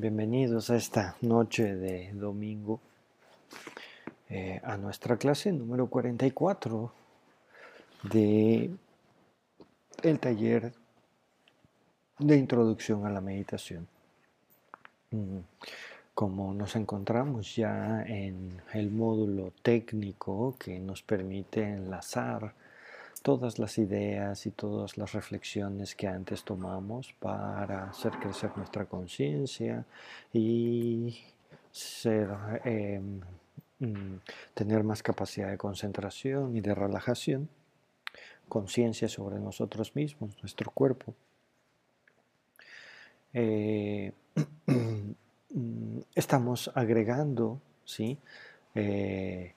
bienvenidos a esta noche de domingo eh, a nuestra clase número 44 de el taller de introducción a la meditación. Mm, como nos encontramos ya en el módulo técnico que nos permite enlazar todas las ideas y todas las reflexiones que antes tomamos para hacer crecer nuestra conciencia y em, mm, tener más capacidad de concentración y de relajación, conciencia sobre nosotros mismos, nuestro cuerpo. Eh, estamos agregando, ¿sí? Eh,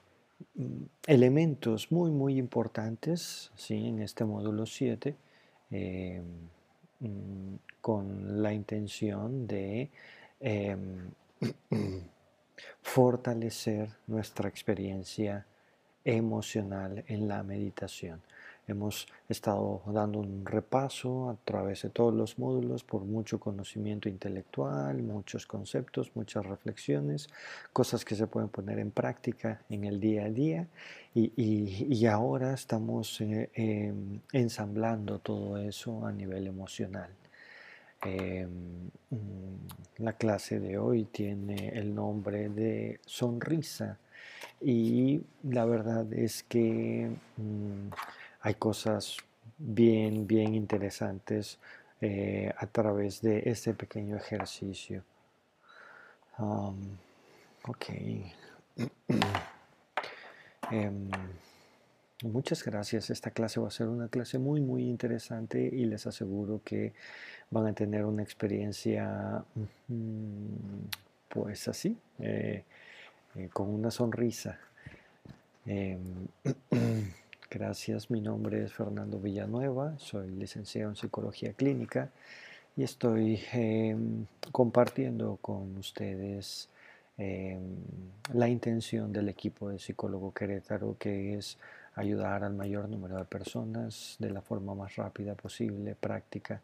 elementos muy, muy importantes ¿sí? en este módulo 7 em, mm, con la intención de em, fortalecer nuestra experiencia emocional en la meditación. Hemos estado dando un repaso a través de todos los módulos por mucho conocimiento intelectual, muchos conceptos, muchas reflexiones, cosas que se pueden poner en práctica en el día a día y, ahora estamos eh, em, ensamblando todo eso a nivel emocional. Em, la clase de hoy tiene el nombre de sonrisa y la verdad es que... Mm, hay cosas bien, bien interesantes eh, a través de este pequeño ejercicio. Um, ok. Em, muchas gracias. Esta clase va a ser una clase muy, muy interesante y les aseguro que van a tener una experiencia, pues así, eh, eh, con una sonrisa. Em, Gracias, mi nombre es Fernando Villanueva, soy licenciado en Psicología Clínica y estoy em, compartiendo con ustedes em, la intención del equipo de Psicólogo Querétaro, que es ayudar al mayor número de personas de la forma más rápida posible, práctica.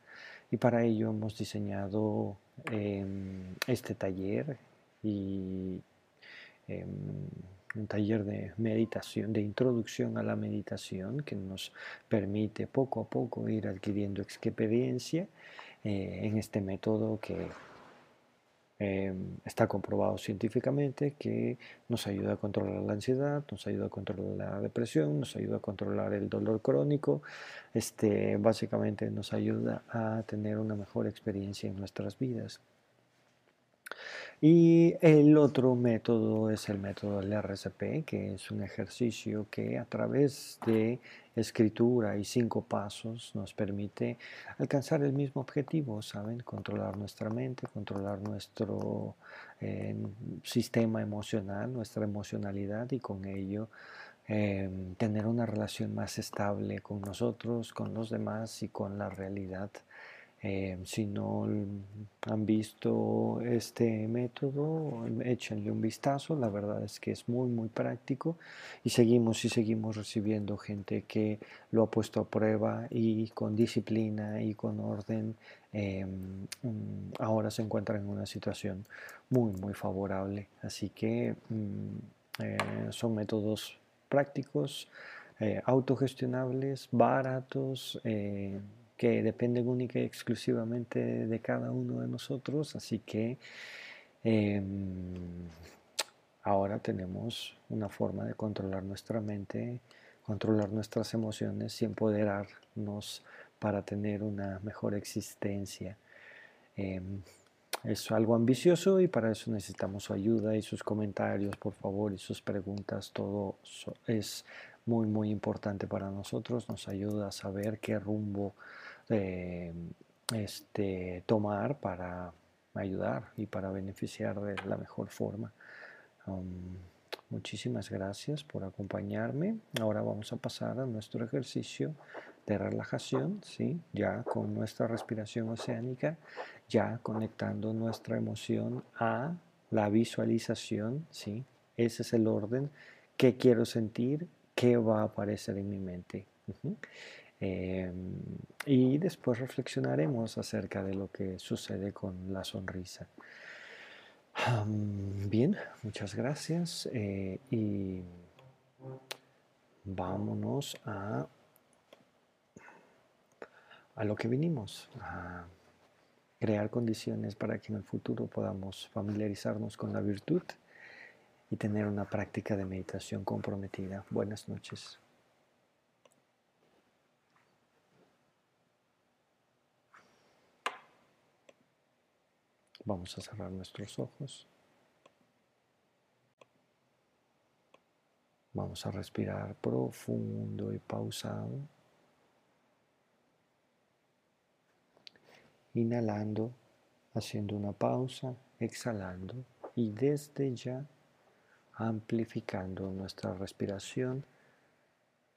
Y para ello hemos diseñado em, este taller y un taller de meditación, de introducción a la meditación que nos permite poco a poco ir adquiriendo experiencia eh, en este método que em, está comprobado científicamente que nos ayuda a controlar la ansiedad, nos ayuda a controlar la depresión, nos ayuda a controlar el dolor crónico, este, básicamente nos ayuda a tener una mejor experiencia en nuestras vidas. Y el otro método es el método del RCP, que es un ejercicio que a través de escritura y cinco pasos nos permite alcanzar el mismo objetivo, ¿saben? Controlar nuestra mente, controlar nuestro eh, sistema emocional, nuestra emocionalidad y con ello em, tener una relación más estable con nosotros, con los demás y con la realidad eh, si no han visto este método, échenle un vistazo. La verdad es que es muy, muy práctico y seguimos y seguimos recibiendo gente que lo ha puesto a prueba y con disciplina y con orden eh, ahora se encuentran en una situación muy, muy favorable. Así que mm, eh, son métodos prácticos, autogestionables, baratos que dependen única y exclusivamente de cada uno de nosotros, así que em, ahora tenemos una forma de controlar nuestra mente, controlar nuestras emociones y empoderarnos para tener una mejor existencia. Em, es algo ambicioso y para eso necesitamos su ayuda y sus comentarios, por favor, y sus preguntas. Todo es muy, muy importante para nosotros. Nos ayuda a saber qué rumbo este, tomar para ayudar y para beneficiar de la mejor forma. Um, muchísimas gracias por acompañarme. Ahora vamos a pasar a nuestro ejercicio de relajación, ¿sí? ya con nuestra respiración oceánica, ya conectando nuestra emoción a la visualización. ¿sí? Ese es el orden. ¿Qué quiero sentir? ¿Qué va a aparecer en mi mente? Em, y después reflexionaremos acerca de lo que sucede con la sonrisa. Bien, muchas gracias. Eh, y vámonos a, a lo que vinimos, a crear condiciones para que en el futuro podamos familiarizarnos con la virtud y tener una práctica de meditación comprometida. Buenas noches. Vamos a cerrar nuestros ojos. Vamos a respirar profundo y pausado. Inhalando, haciendo una pausa, exhalando y desde ya amplificando nuestra respiración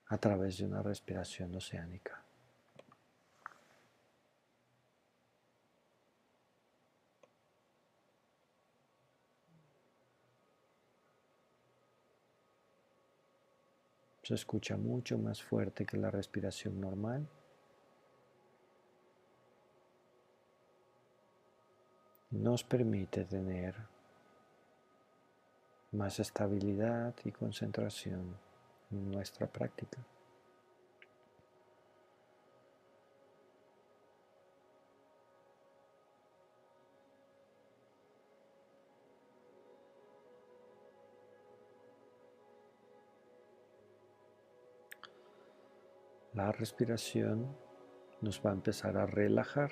a través de una respiración oceánica. Se escucha mucho más fuerte que la respiración normal. Nos permite tener más estabilidad y concentración en nuestra práctica. La respiración nos va a empezar a relajar.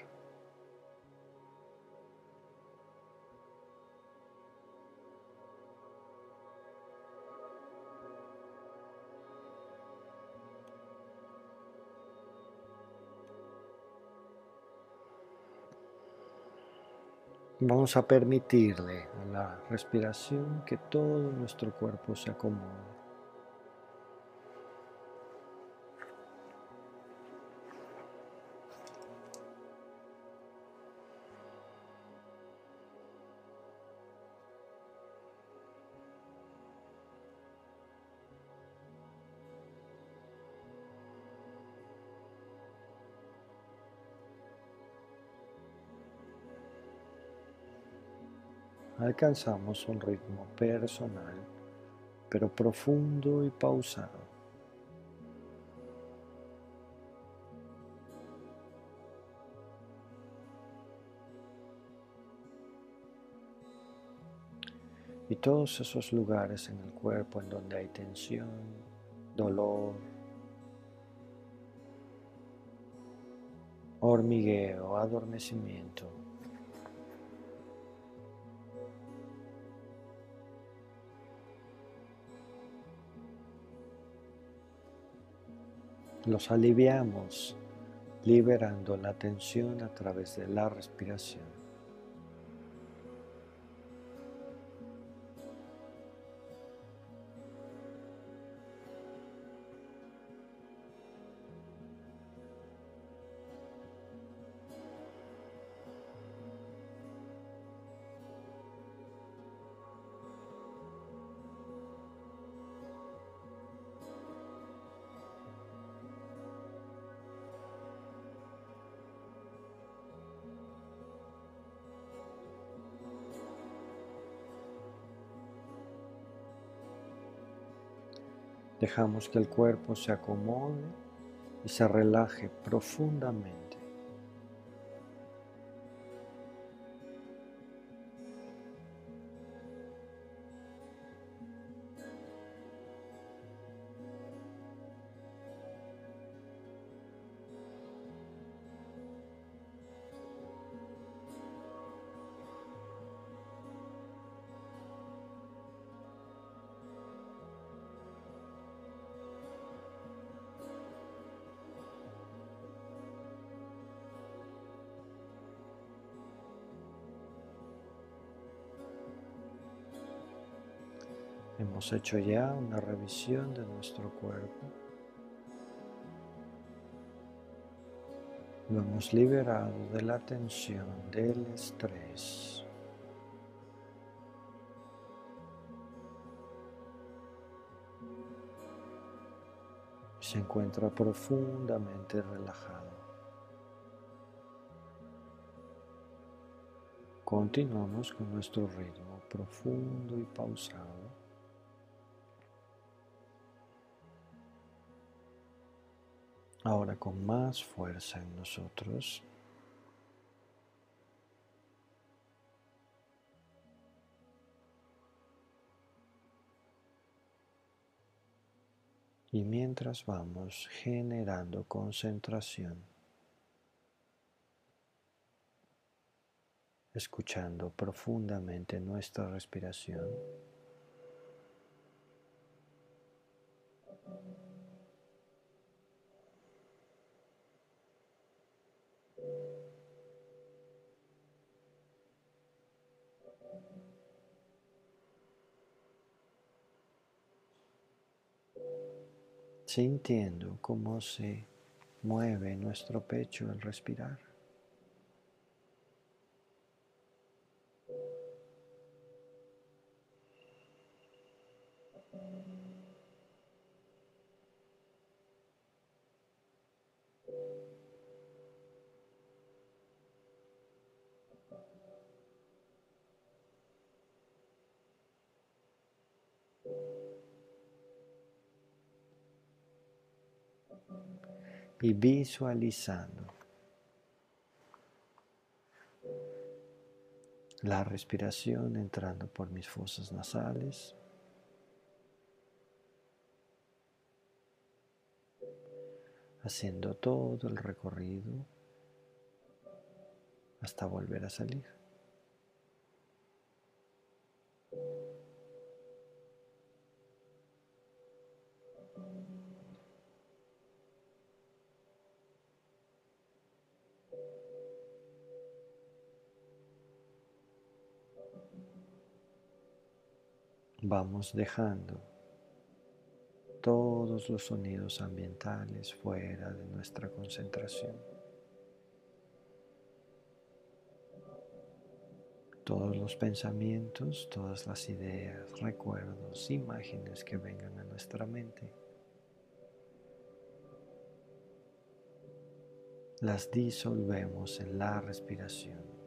Vamos a permitirle a la respiración que todo nuestro cuerpo se acomode. Alcanzamos un ritmo personal, pero profundo y pausado. Y todos esos lugares en el cuerpo en donde hay tensión, dolor, hormigueo, adormecimiento, los aliviamos liberando la tensión a través de la respiración. Dejamos que el cuerpo se acomode y se relaje profundamente. Hemos hecho ya una revisión de nuestro cuerpo. Lo hemos liberado de la tensión, del estrés. Se encuentra profundamente relajado. Continuamos con nuestro ritmo profundo y pausado. Ahora con más fuerza en nosotros. Y mientras vamos generando concentración, escuchando profundamente nuestra respiración, sintiendo cómo se mueve nuestro pecho al respirar. Y visualizando la respiración entrando por mis fosas nasales. haciendo todo el recorrido hasta volver a salir. Vamos dejando todos los sonidos ambientales fuera de nuestra concentración. Todos los pensamientos, todas las ideas, recuerdos, imágenes que vengan a nuestra mente. Las disolvemos en la respiración.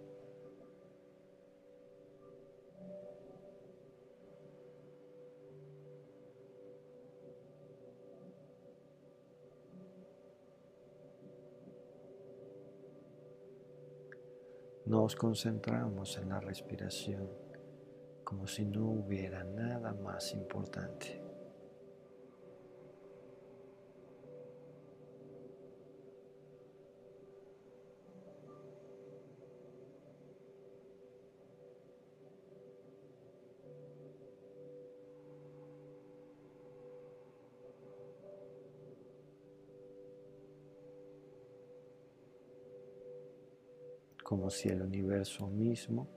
Nos concentramos en la respiración como si no hubiera nada más importante. Si el universo mismo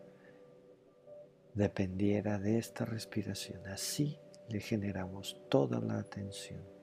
dependiera de esta respiración. Así le generamos toda la atención.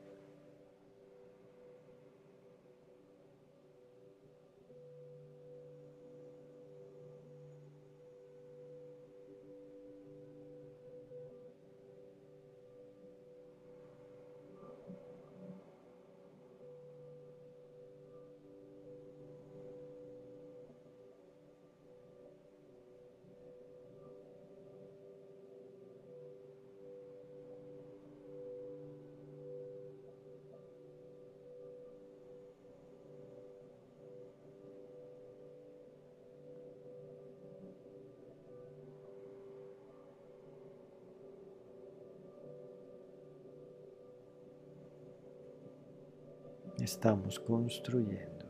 Estamos construyendo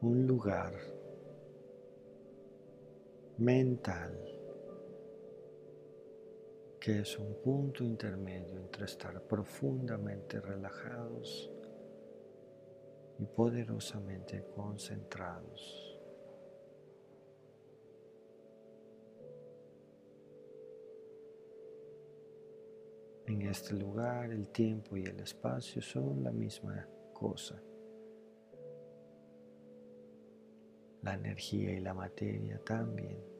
un lugar mental que es un punto intermedio entre estar profundamente relajados y poderosamente concentrados. En este lugar el tiempo y el espacio son la misma cosa. La energía y la materia también.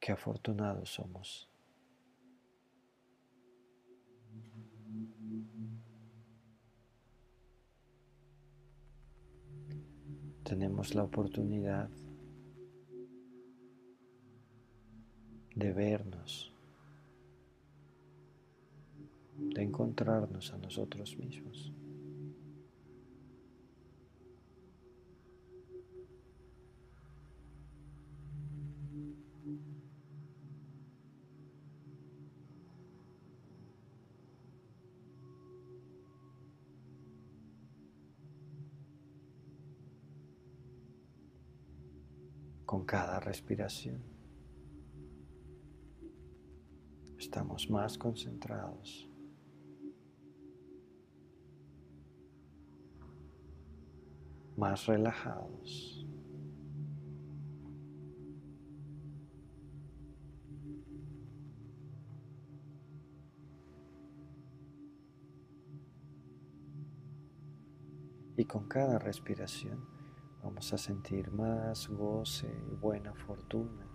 Qué afortunados somos. Tenemos la oportunidad de vernos, de encontrarnos a nosotros mismos. Cada respiración. Estamos más concentrados. Más relajados. Y con cada respiración Vamos a sentir más goce y buena fortuna.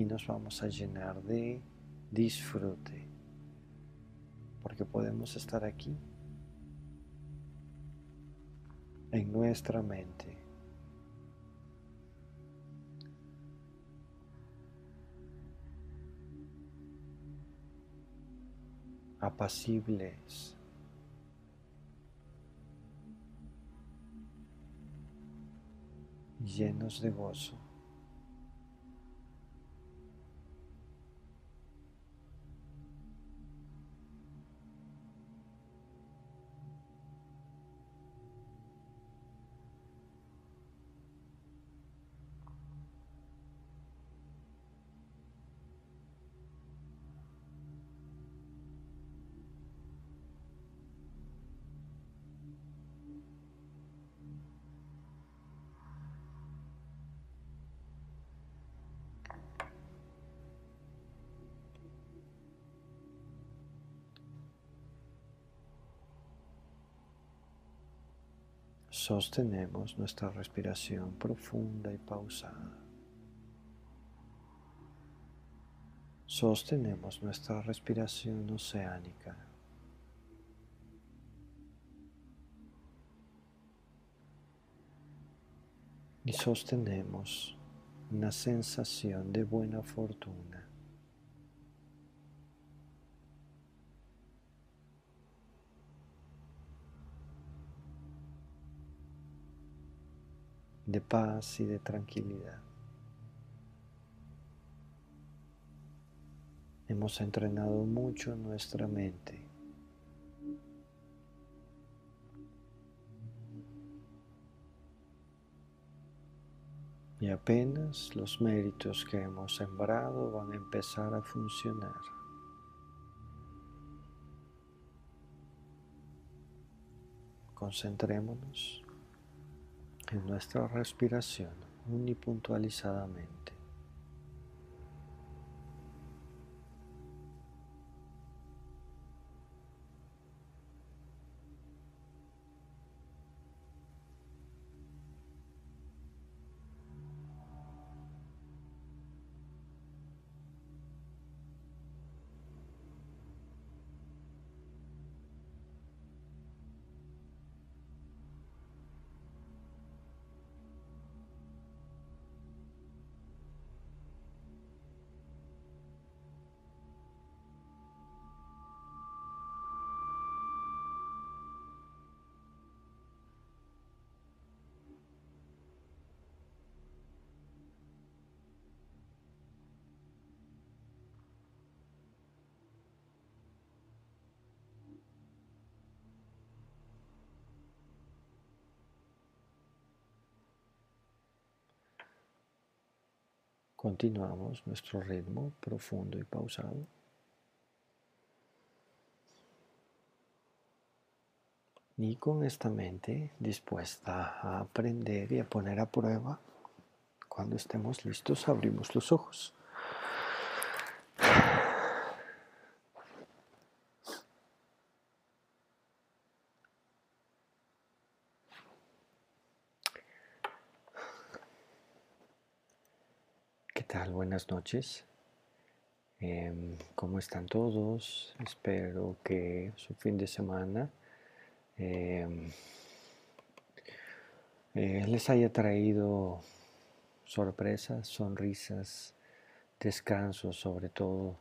y nos vamos a llenar de disfrute, porque podemos estar aquí en nuestra mente. apacibles, llenos de gozo. Sostenemos nuestra respiración profunda y pausada. Sostenemos nuestra respiración oceánica. Y sostenemos una sensación de buena fortuna. De paz y de tranquilidad. Hemos entrenado mucho nuestra mente. Y apenas los méritos que hemos sembrado van a empezar a funcionar. Concentrémonos en nuestra respiración unipuntualizadamente. Continuamos nuestro ritmo profundo y pausado. Y con esta mente dispuesta a aprender y a poner a prueba Cuando estemos listos, abrimos los ojos. Buenas noches. Em, ¿Cómo están todos? Espero que su fin de semana em, eh, les haya traído sorpresas, sonrisas, descansos sobre todo,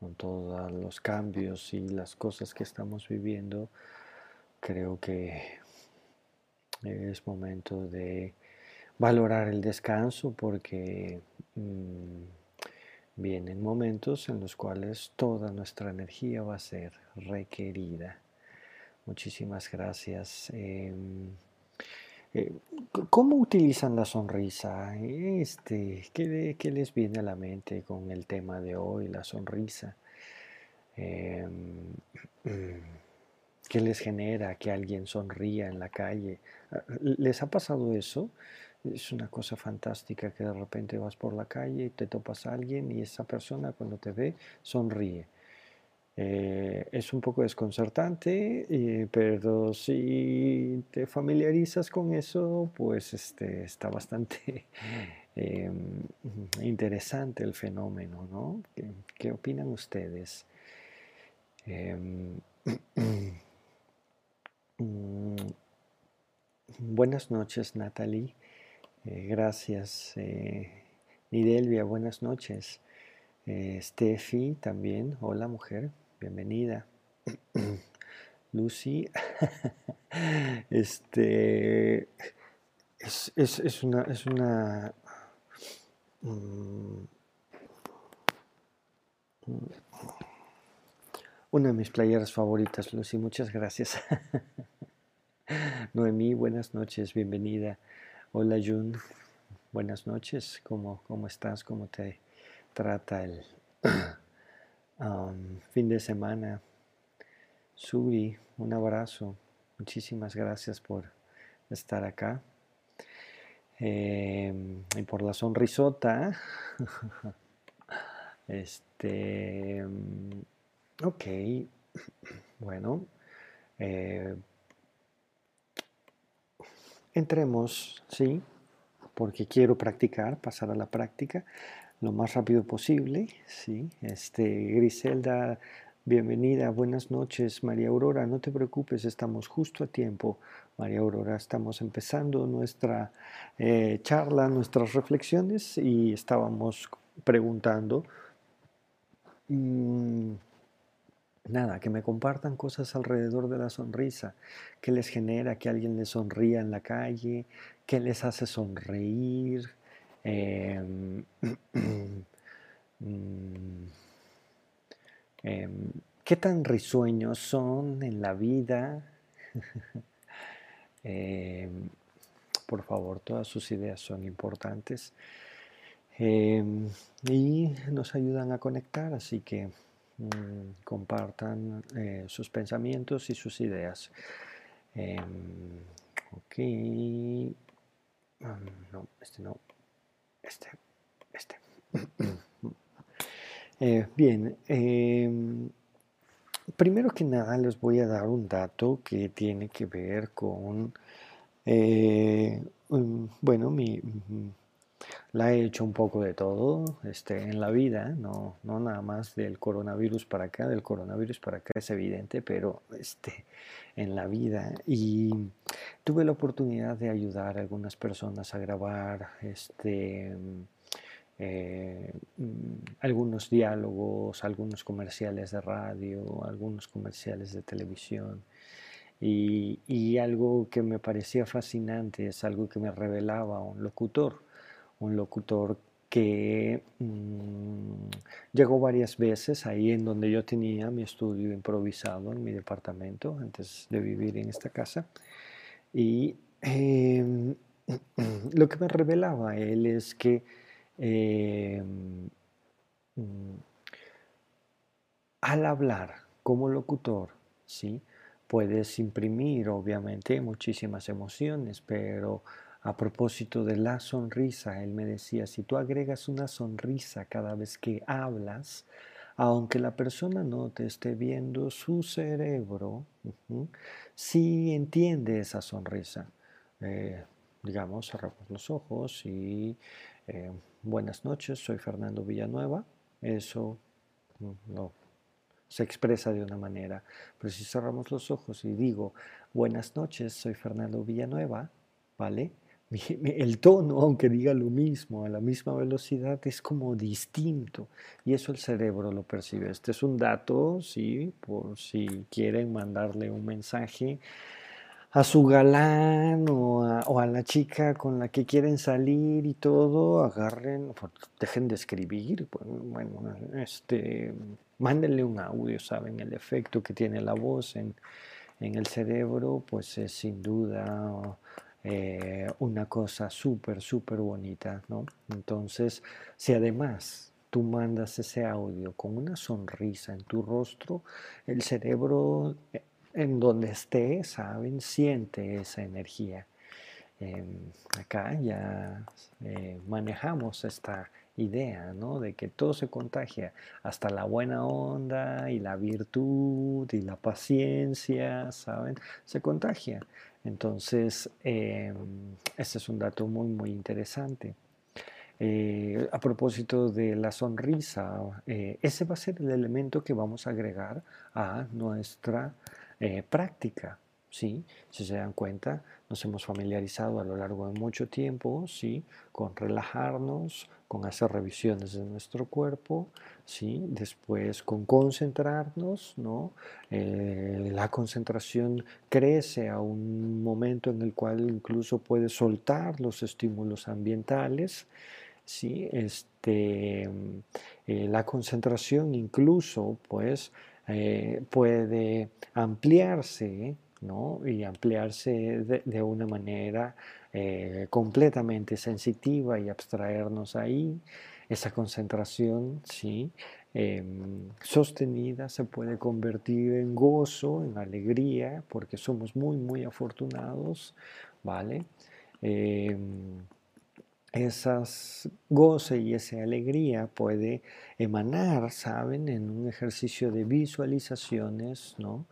con todos los cambios y las cosas que estamos viviendo. Creo que es momento de valorar el descanso porque... Mm, Vienen momentos en los cuales toda nuestra energía va a ser requerida. Muchísimas gracias. Em, eh, ¿Cómo utilizan la sonrisa? Este, ¿qué, ¿qué, les viene a la mente con el tema de hoy, la sonrisa? Em, ¿Qué les genera que alguien sonría en la calle? ¿Les ha pasado eso? Es una cosa fantástica que de repente vas por la calle y te topas a alguien y esa persona cuando te ve sonríe. Eh, es un poco desconcertante, eh, pero si te familiarizas con eso, pues este, está bastante em, interesante el fenómeno, ¿no? ¿Qué, opinan ustedes? Em, mm, buenas noches, Natalie. Eh, gracias. Eh, Nidelvia, buenas noches. Eh, Steffi también, hola mujer, bienvenida. Lucy, este, es, una, es una, mm, una de mis playeras favoritas, Lucy, muchas gracias. Noemí, buenas noches, bienvenida. Hola Jun, buenas noches, ¿cómo, cómo estás? ¿Cómo te trata el fin de semana? Subi, un abrazo, muchísimas gracias por estar acá. Em, y por la sonrisota. este, ok, bueno. Eh, Entremos, ¿sí? Porque quiero practicar, pasar a la práctica lo más rápido posible, ¿sí? Este, Griselda, bienvenida, buenas noches. María Aurora, no te preocupes, estamos justo a tiempo. María Aurora, estamos empezando nuestra eh, charla, nuestras reflexiones y estábamos preguntando... Mm, Nada, que me compartan cosas alrededor de la sonrisa, qué les genera que alguien les sonría en la calle, qué les hace sonreír, em, mm, em, qué tan risueños son en la vida. Em, por favor, todas sus ideas son importantes y nos ayudan a conectar, así que Mm, compartan eh, sus pensamientos y sus ideas. Em, ok. no, este no. Este. Este. Eh, bien. Em, primero que nada les voy a dar un dato que tiene que ver con, eh, bueno, mi, la he hecho un poco de todo este, en la vida, no, no nada más del coronavirus para acá, del coronavirus para acá es evidente, pero este, en la vida. Y tuve la oportunidad de ayudar a algunas personas a grabar este, eh, mm, algunos diálogos, algunos comerciales de radio, algunos comerciales de televisión. Y, y algo que me parecía fascinante es algo que me revelaba un locutor un locutor que mm, llegó varias veces ahí en donde yo tenía mi estudio improvisado en mi departamento antes de vivir en esta casa. Y em, lo que me revelaba él es que em, mm, al hablar como locutor, ¿sí? puedes imprimir obviamente muchísimas emociones, pero a propósito de la sonrisa, él me decía, si tú agregas una sonrisa cada vez que hablas, aunque la persona no te esté viendo, su cerebro sí entiende esa sonrisa. Eh, digamos, cerramos los ojos y eh, buenas noches, soy Fernando Villanueva. Eso mm, no se expresa de una manera. Pero si cerramos los ojos y digo, buenas noches, soy Fernando Villanueva, ¿vale? El tono, aunque diga lo mismo, a la misma velocidad, es como distinto. Y eso el cerebro lo percibe. Este es un dato, sí, por si quieren mandarle un mensaje a su galán o a, la chica con la que quieren salir y todo, agarren, dejen de escribir, pues, bueno, este, mándenle un audio, ¿saben? El efecto que tiene la voz en, el cerebro, pues es sin duda eh, una cosa súper, súper bonita, ¿no? Entonces, si además tú mandas ese audio con una sonrisa en tu rostro, el cerebro eh, en donde esté, saben, siente esa energía. Em, acá ya eh, manejamos esta idea, ¿no? De que todo se contagia, hasta la buena onda y la virtud y la paciencia, ¿saben? Se contagia. Entonces, eh, este es un dato muy, muy interesante. Eh, a propósito de la sonrisa, ese va a ser el elemento que vamos a agregar a nuestra eh, práctica. ¿sí? Si se dan cuenta, nos hemos familiarizado a lo largo de mucho tiempo ¿sí? con relajarnos, con hacer revisiones de nuestro cuerpo, ¿sí? después con concentrarnos. ¿no? Eh, la concentración crece a un momento en el cual incluso puede soltar los estímulos ambientales. ¿sí? Este, eh, la concentración incluso pues eh, puede ampliarse ¿no? y ampliarse de, una manera eh, completamente sensitiva y abstraernos ahí. Esa concentración ¿sí? Em, sostenida se puede convertir en gozo, en alegría, porque somos muy, muy afortunados, ¿vale? Em, esas goce y esa alegría puede emanar, ¿saben?, en un ejercicio de visualizaciones, ¿no?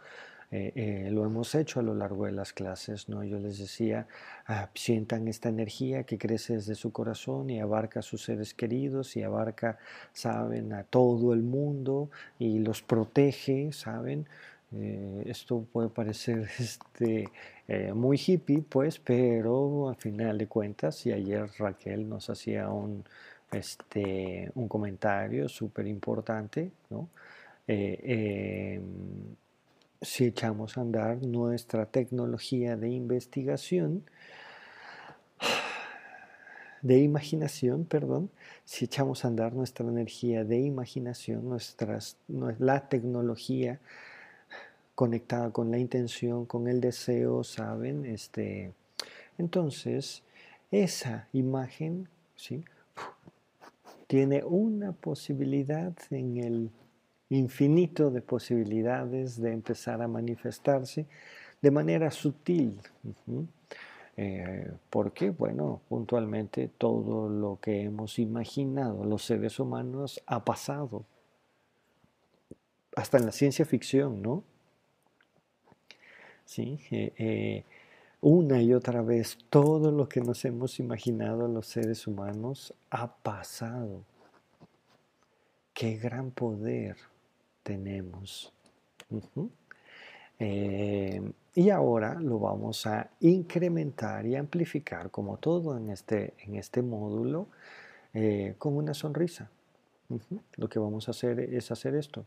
Eh, eh, lo hemos hecho a lo largo de las clases, ¿no? Yo les decía, ah, sientan esta energía que crece desde su corazón y abarca a sus seres queridos y abarca, ¿saben?, a todo el mundo y los protege, ¿saben? Eh, esto puede parecer este, eh, muy hippie, pues, pero al final de cuentas, y ayer Raquel nos hacía un, este, un comentario súper importante, ¿no? Eh, em, si echamos a andar nuestra tecnología de investigación, de imaginación, perdón, si echamos a andar nuestra energía de imaginación, nuestras, la tecnología conectada con la intención, con el deseo, ¿saben? Este, entonces, esa imagen, ¿sí? Tiene una posibilidad en el infinito de posibilidades de empezar a manifestarse de manera sutil. Eh, porque, bueno, puntualmente todo lo que hemos imaginado los seres humanos ha pasado. Hasta en la ciencia ficción, ¿no? ¿sí? Eh, eh, una y otra vez todo lo que nos hemos imaginado los seres humanos ha pasado. Qué gran poder tenemos. Eh, y ahora lo vamos a incrementar y amplificar como todo en este, en este módulo con una sonrisa. Lo que vamos a hacer es hacer esto.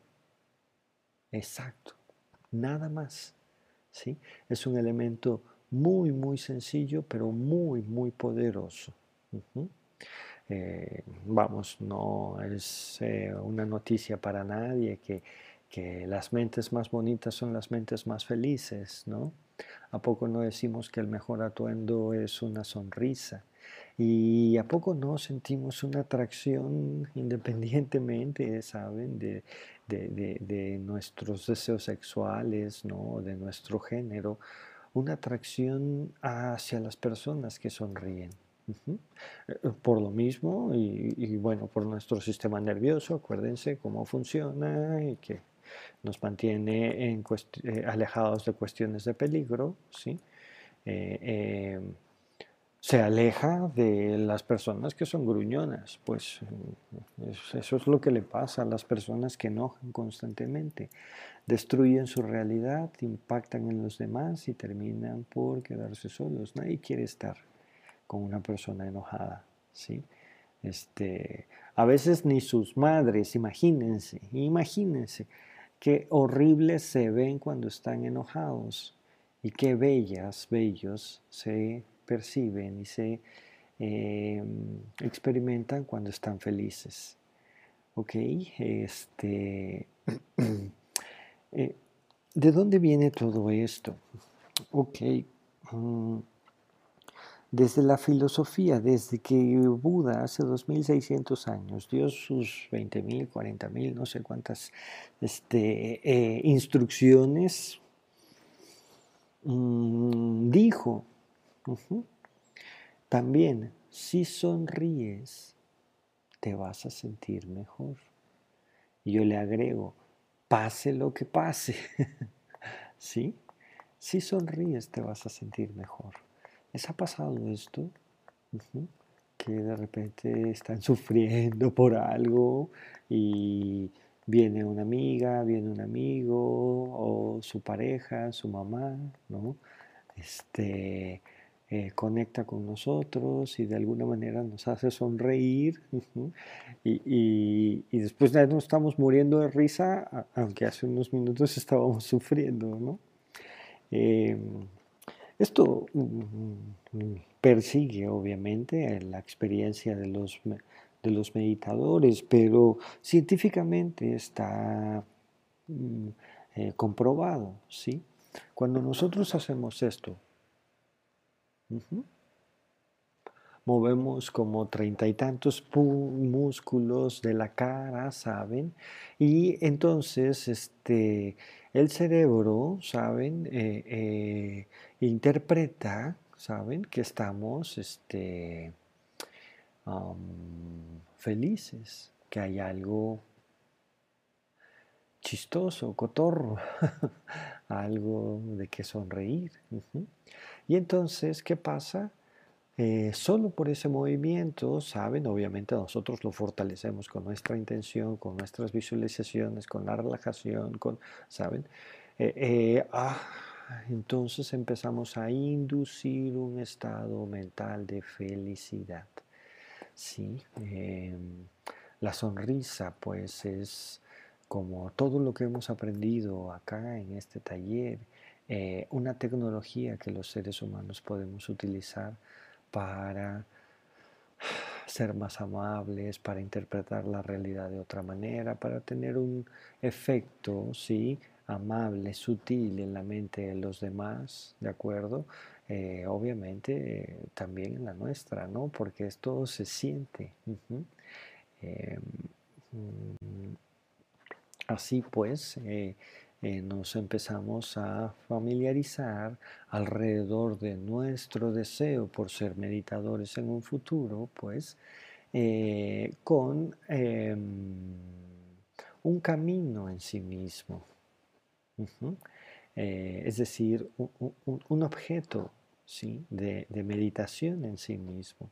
Exacto. Nada más. ¿sí? Es un elemento muy, muy sencillo, pero muy, muy poderoso. Eh, vamos, no es eh, una noticia para nadie que, que, las mentes más bonitas son las mentes más felices, ¿no? ¿A poco no decimos que el mejor atuendo es una sonrisa? ¿Y a poco no sentimos una atracción independientemente, saben, de, de, nuestros deseos sexuales, ¿no? de nuestro género, una atracción hacia las personas que sonríen. Eh, por lo mismo, y, bueno, por nuestro sistema nervioso, acuérdense cómo funciona y que nos mantiene en eh, alejados de cuestiones de peligro, ¿sí? Eh, se aleja de las personas que son gruñonas, pues eso es lo que le pasa a las personas que enojan constantemente, destruyen su realidad, impactan en los demás y terminan por quedarse solos. Nadie quiere estar con una persona enojada, ¿sí? Este, a veces ni sus madres, imagínense, imagínense qué horribles se ven cuando están enojados y qué bellas, bellos se perciben y se em, experimentan cuando están felices. ¿Ok? Este, eh, ¿De dónde viene todo esto? Ok. Mm, desde la filosofía, desde que Buda hace 2600 años dio sus 20.000, 40.000, no sé cuántas este, eh, instrucciones, mm, dijo, también si sonríes, te vas a sentir mejor. Y yo le agrego, pase lo que pase, ¿sí? Si sonríes, te vas a sentir mejor. ¿Les ha pasado esto? Que de repente están sufriendo por algo y viene una amiga, viene un amigo o su pareja, su mamá, ¿no? Este, eh, conecta con nosotros y de alguna manera nos hace sonreír y, después ya no estamos muriendo de risa, aunque hace unos minutos estábamos sufriendo, ¿no? Em, esto mm, persigue obviamente la experiencia de los, de los meditadores, pero científicamente está mm, eh, comprobado, ¿sí? Cuando nosotros hacemos esto, movemos como treinta y tantos músculos de la cara, ¿saben? Y entonces, este, el cerebro, ¿saben? Eh, eh, interpreta, ¿saben? Que estamos este, felices, que hay algo chistoso, cotorro, algo de que sonreír. Y entonces, ¿qué pasa? Eh, solo por ese movimiento, ¿saben? Obviamente nosotros lo fortalecemos con nuestra intención, con nuestras visualizaciones, con la relajación, con, ¿saben? Eh, eh, ah, entonces empezamos a inducir un estado mental de felicidad. ¿sí? Em, la sonrisa, pues, es como todo lo que hemos aprendido acá en este taller, una tecnología que los seres humanos podemos utilizar para ser más amables, para interpretar la realidad de otra manera, para tener un efecto, ¿sí? amable, sutil en la mente de los demás, ¿de acuerdo? Eh, obviamente también en la nuestra, ¿no? Porque esto se siente. Em, mm, así pues, eh, eh, nos empezamos a familiarizar alrededor de nuestro deseo por ser meditadores en un futuro, pues, con em, un camino en sí mismo, eh, es decir, un, objeto ¿sí? de, meditación en sí mismo.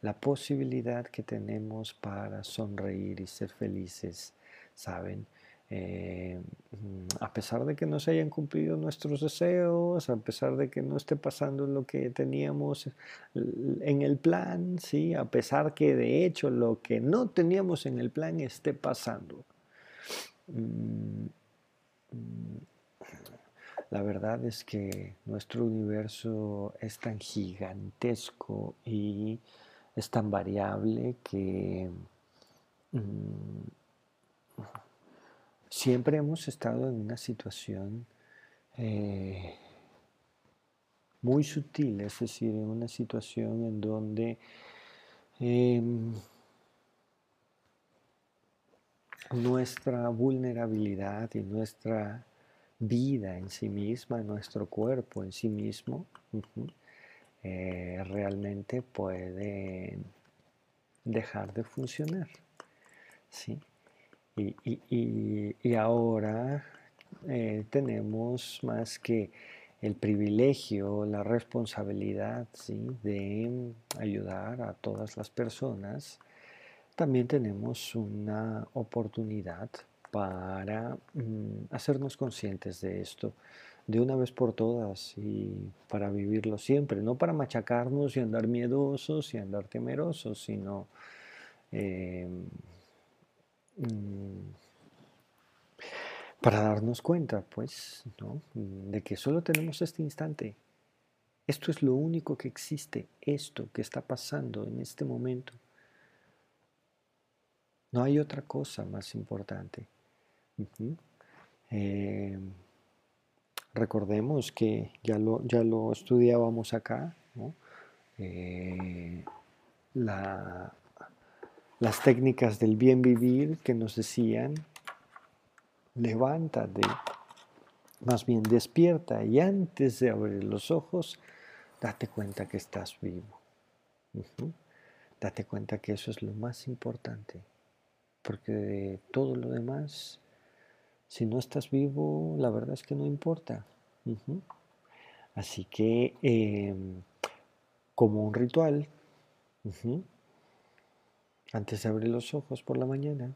La posibilidad que tenemos para sonreír y ser felices, ¿saben? Eh, mm, a pesar de que no se hayan cumplido nuestros deseos, a pesar de que no esté pasando lo que teníamos en el plan, ¿sí? a pesar que de hecho lo que no teníamos en el plan esté pasando. Mm, Mm, la verdad es que nuestro universo es tan gigantesco y es tan variable que siempre hemos estado en una situación eh, muy sutil, es decir, en una situación en donde em, nuestra vulnerabilidad y nuestra vida en sí misma, nuestro cuerpo en sí mismo, eh, realmente puede dejar de funcionar. ¿sí? Y, ahora eh, tenemos más que el privilegio, la responsabilidad ¿sí? de ayudar a todas las personas, también tenemos una oportunidad para mm, hacernos conscientes de esto de una vez por todas y para vivirlo siempre, no para machacarnos y andar miedosos y andar temerosos, sino em, para darnos cuenta, pues, ¿no? de que solo tenemos este instante. Esto es lo único que existe, esto que está pasando en este momento. No hay otra cosa más importante. Em, recordemos que ya lo, ya lo estudiábamos acá, eh, las técnicas del bien vivir que nos decían, levántate, más bien despierta y antes de abrir los ojos, date cuenta que estás vivo. Date cuenta que eso es lo más importante, porque de todo lo demás si no estás vivo, la verdad es que no importa. Así que, em, como un ritual, antes de abrir los ojos por la mañana,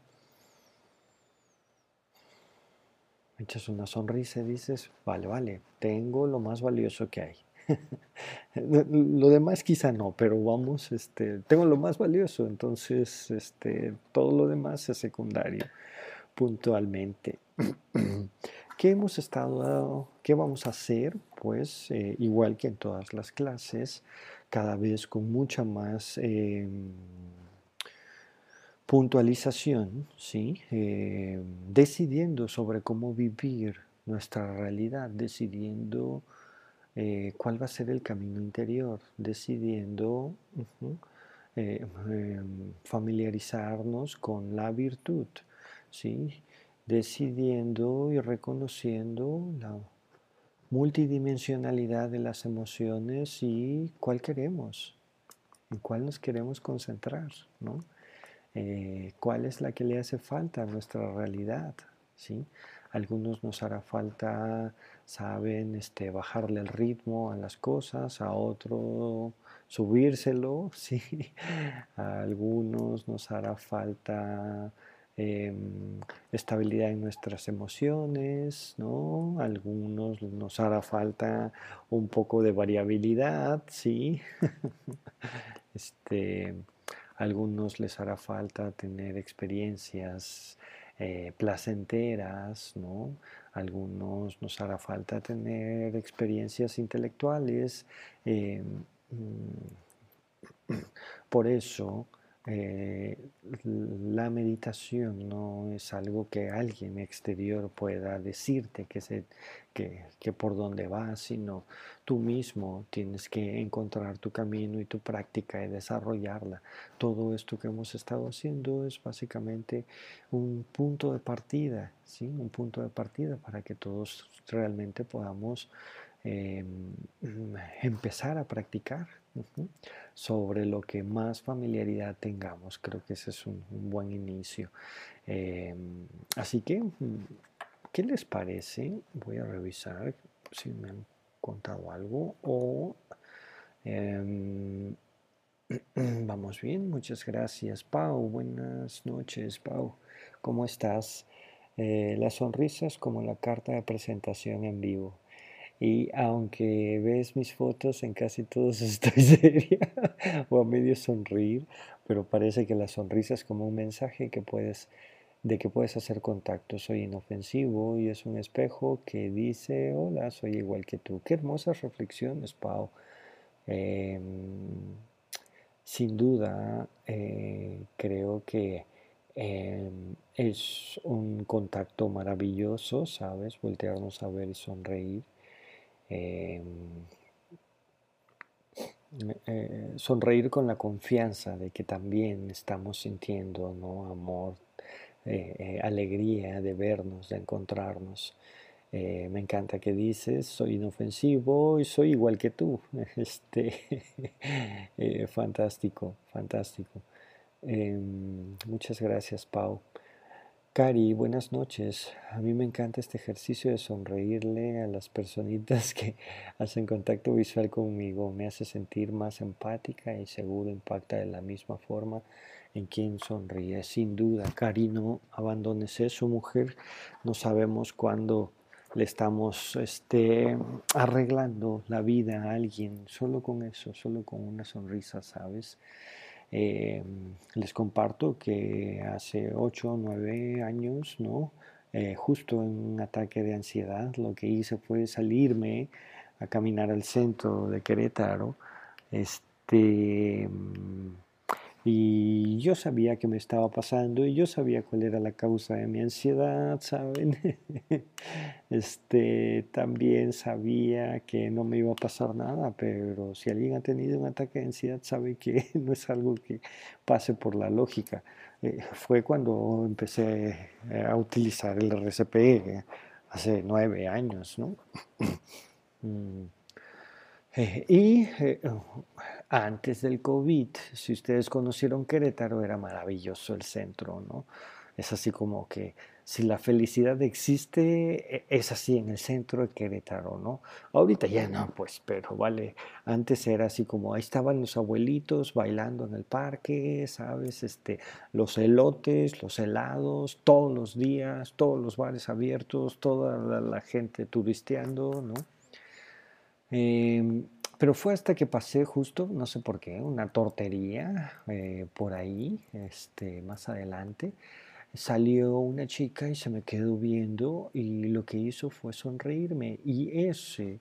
echas una sonrisa y dices, vale, vale, tengo lo más valioso que hay. lo demás quizá no, pero vamos, este, tengo lo más valioso, entonces este, todo lo demás es secundario puntualmente. ¿Qué hemos estado, qué vamos a hacer? Pues eh, igual que en todas las clases, cada vez con mucha más em, puntualización, ¿sí? Em, decidiendo sobre cómo vivir nuestra realidad, decidiendo eh, cuál va a ser el camino interior, decidiendo eh, em, familiarizarnos con la virtud, ¿sí? decidiendo y reconociendo la multidimensionalidad de las emociones y cuál queremos, en cuál nos queremos concentrar, ¿no? Eh, cuál es la que le hace falta a nuestra realidad, ¿sí? Algunos nos hará falta, saben, este, bajarle el ritmo a las cosas, a otro subírselo, ¿sí? A algunos nos hará falta Em, estabilidad en nuestras emociones, ¿no? Algunos nos hará falta un poco de variabilidad, ¿sí? este, algunos les hará falta tener experiencias eh, placenteras, ¿no? Algunos nos hará falta tener experiencias intelectuales. Em, mm, por eso, eh, la meditación no es algo que alguien exterior pueda decirte que, se, que, por dónde vas, sino tú mismo tienes que encontrar tu camino y tu práctica y desarrollarla. Todo esto que hemos estado haciendo es básicamente un punto de partida, ¿sí? un punto de partida para que todos realmente podamos em, empezar a practicar sobre lo que más familiaridad tengamos. Creo que ese es un, buen inicio. Em, así que, mm, ¿qué les parece? Voy a revisar si me han contado algo o... Em, vamos bien, muchas gracias. Pau, buenas noches, Pau. ¿Cómo estás? Eh, las sonrisas como la carta de presentación en vivo. Y aunque ves mis fotos, en casi todos estoy seria o a medio sonreír, pero parece que la sonrisa es como un mensaje que puedes, de que puedes hacer contacto. Soy inofensivo y es un espejo que dice, hola, soy igual que tú. Qué hermosas reflexiones, Pau. Em, sin duda, eh, creo que em, es un contacto maravilloso, ¿sabes? Voltearnos a ver y sonreír. Em, eh, sonreír con la confianza de que también estamos sintiendo amor, eh, eh, alegría de vernos, de encontrarnos. Me encanta que dices, soy inofensivo y soy igual que tú. Este, fantástico, fantástico. Em, muchas gracias, Pau. Cari, buenas noches. A mí me encanta este ejercicio de sonreírle a las personitas que hacen contacto visual conmigo. Me hace sentir más empática y seguro impacta de la misma forma en quien sonríe. Sin duda, Cari, no abandones eso, mujer. No sabemos cuándo le estamos este, arreglando la vida a alguien. Solo con eso, solo con una sonrisa, ¿sabes? Eh, les comparto que hace 8 o 9 años, ¿no? Eh, justo en un ataque de ansiedad, lo que hice fue salirme a caminar al centro de Querétaro. Este, y yo sabía que me estaba pasando y yo sabía cuál era la causa de mi ansiedad, ¿saben? Este, también sabía que no me iba a pasar nada, pero si alguien ha tenido un ataque de ansiedad sabe que no es algo que pase por la lógica. Eh, fue cuando empecé a utilizar el RCP eh, hace nueve años, ¿no? Eh, y antes del COVID, si ustedes conocieron Querétaro, era maravilloso el centro, ¿no? Es así como que si la felicidad existe, e, es así en el centro de Querétaro, ¿no? Ahorita ya no, pues, pero vale, antes era así como ahí estaban los abuelitos bailando en el parque, ¿sabes? Este, los elotes, los helados, todos los días, todos los bares abiertos, toda la, gente turisteando, ¿no? Em, pero fue hasta que pasé justo, no sé por qué, una tortería eh, por ahí, este, más adelante. Salió una chica y se me quedó viendo y lo que hizo fue sonreírme. Y ese,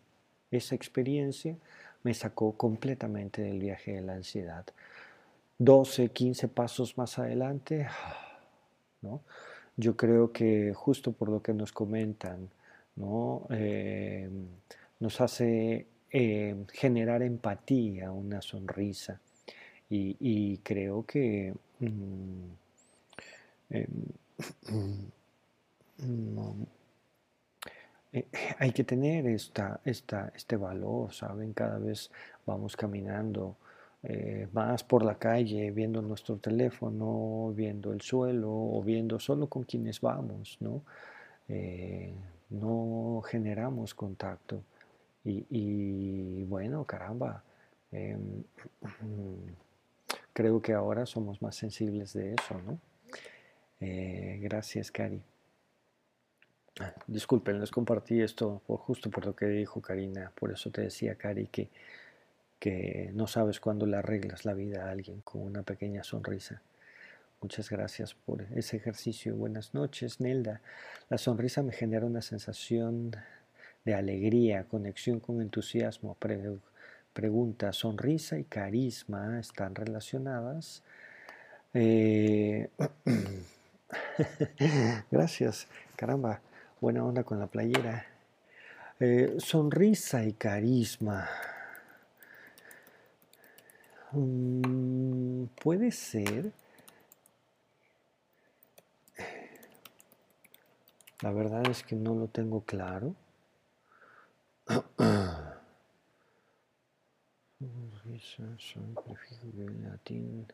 esa experiencia me sacó completamente del viaje de la ansiedad. 12, 15 pasos más adelante, ¿no? yo creo que justo por lo que nos comentan, ¿no? Eh, nos hace eh, generar empatía, una sonrisa. Y, creo que mm, em, eh, hay que tener esta, esta, este valor, ¿saben? Cada vez vamos caminando eh, más por la calle, viendo nuestro teléfono, viendo el suelo o viendo solo con quienes vamos, ¿no? no generamos contacto. Y, bueno, caramba, em, creo que ahora somos más sensibles de eso, ¿no? Eh, gracias, Cari. Ah, disculpen, les compartí esto justo por lo que dijo Karina, por eso te decía, Cari, que, que no sabes cuándo le arreglas la vida a alguien con una pequeña sonrisa. Muchas gracias por ese ejercicio. Buenas noches, Nelda. La sonrisa me genera una sensación de alegría, conexión con entusiasmo. pregunta, sonrisa y carisma están relacionadas. Eh, gracias, caramba, buena onda con la playera. Eh, sonrisa y carisma. Mm, puede ser. La verdad es que no lo tengo claro. Son latín.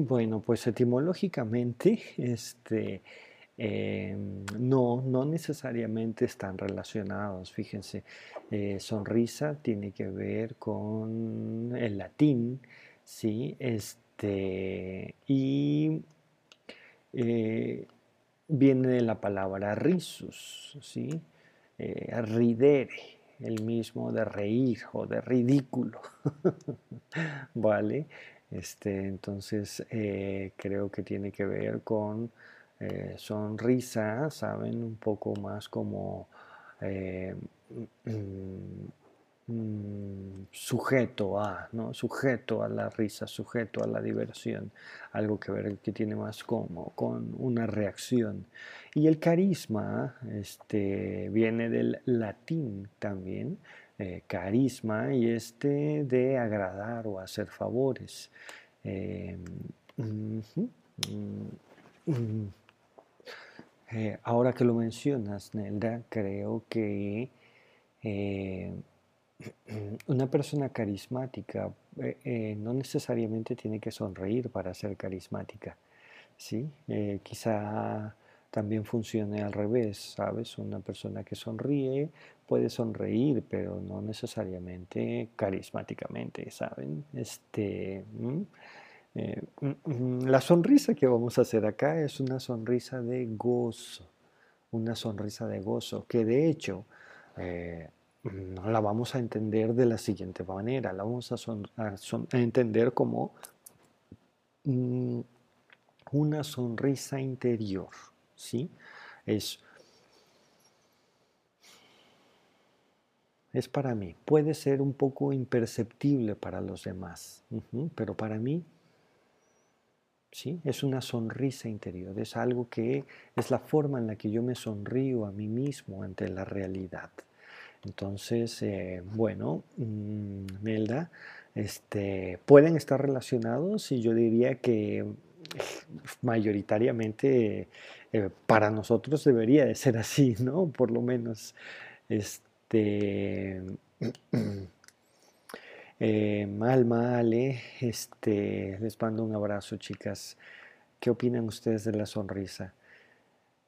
Bueno, pues etimológicamente, este, Em, no, no necesariamente están relacionados. Fíjense, eh, sonrisa tiene que ver con el latín, ¿sí? Este, y eh, viene de la palabra risus, ¿sí? Eh, ridere, el mismo de reír o de ridículo, ¿vale? Este, entonces creo que tiene que ver con eh, sonrisa, ¿saben? Un poco más como eh, mm, mm, sujeto a, ¿no? Sujeto a la risa, sujeto a la diversión, algo que ver que tiene más como con una reacción. Y el carisma este, viene del latín también, eh, carisma, y este de agradar o hacer favores. Eh, eh, ahora que lo mencionas, Nelda, creo que eh, una persona carismática eh, no necesariamente tiene que sonreír para ser carismática. ¿sí? quizá también funcione al revés, ¿sabes? Una persona que sonríe puede sonreír, pero no necesariamente carismáticamente, ¿saben? Este, mm, la sonrisa que vamos a hacer acá es una sonrisa de gozo, una sonrisa de gozo, que de hecho eh, la vamos a entender de la siguiente manera, la vamos a, entender como mm, una sonrisa interior, ¿sí? Es, es para mí, puede ser un poco imperceptible para los demás, pero para mí ¿sí? Es una sonrisa interior, es algo que es la forma en la que yo me sonrío a mí mismo ante la realidad. Entonces, eh, bueno, mm, Melda, este, pueden estar relacionados y yo diría que mayoritariamente eh, para nosotros debería de ser así, ¿no? Por lo menos, este... Eh, mal, mal, este, les mando un abrazo, chicas. ¿Qué opinan ustedes de la sonrisa?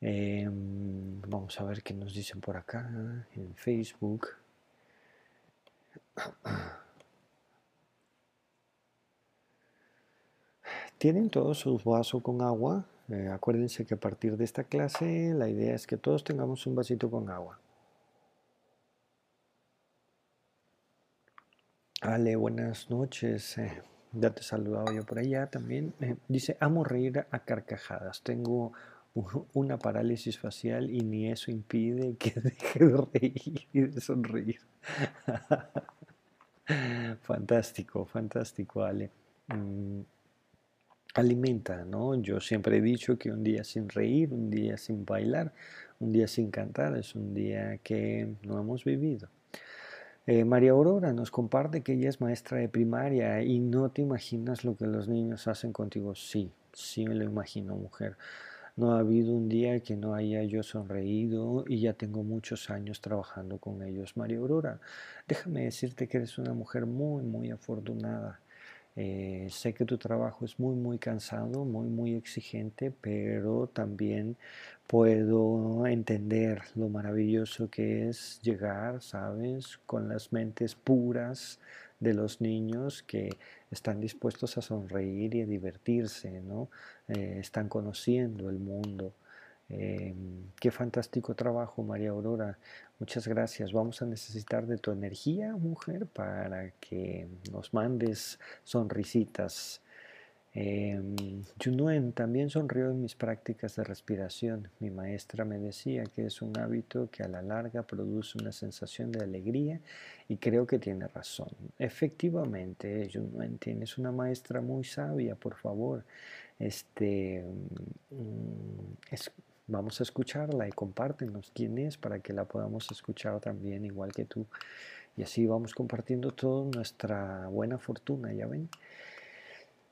Em, vamos a ver qué nos dicen por acá en Facebook. ¿Tienen todos su vaso con agua? Eh, acuérdense que a partir de esta clase la idea es que todos tengamos un vasito con agua. Ale, buenas noches. Eh, ya te he saludado yo por allá también. Eh, dice, amo reír a carcajadas. Tengo una parálisis facial y ni eso impide que deje de reír y de sonreír. fantástico, fantástico, Ale. Mm, alimenta, ¿no? Yo siempre he dicho que un día sin reír, un día sin bailar, un día sin cantar es un día que no hemos vivido. Eh, María Aurora nos comparte que ella es maestra de primaria y no te imaginas lo que los niños hacen contigo. Sí, sí me lo imagino, mujer. No ha habido un día que no haya yo sonreído y ya tengo muchos años trabajando con ellos. María Aurora, déjame decirte que eres una mujer muy, muy afortunada. Eh, sé que tu trabajo es muy, muy cansado, muy, muy exigente, pero también puedo entender lo maravilloso que es llegar, ¿sabes?, con las mentes puras de los niños que están dispuestos a sonreír y a divertirse, ¿no? Eh, están conociendo el mundo. Em, qué fantástico trabajo, María Aurora. Muchas gracias. Vamos a necesitar de tu energía, mujer, para que nos mandes sonrisitas. Eh, Junuen también sonrió en mis prácticas de respiración. Mi maestra me decía que es un hábito que a la larga produce una sensación de alegría y creo que tiene razón. Efectivamente, Junuen, tienes una maestra muy sabia, por favor. Este, mm, es, Vamos a escucharla y compártenos quién es para que la podamos escuchar también igual que tú. Y así vamos compartiendo toda nuestra buena fortuna, ¿ya ven?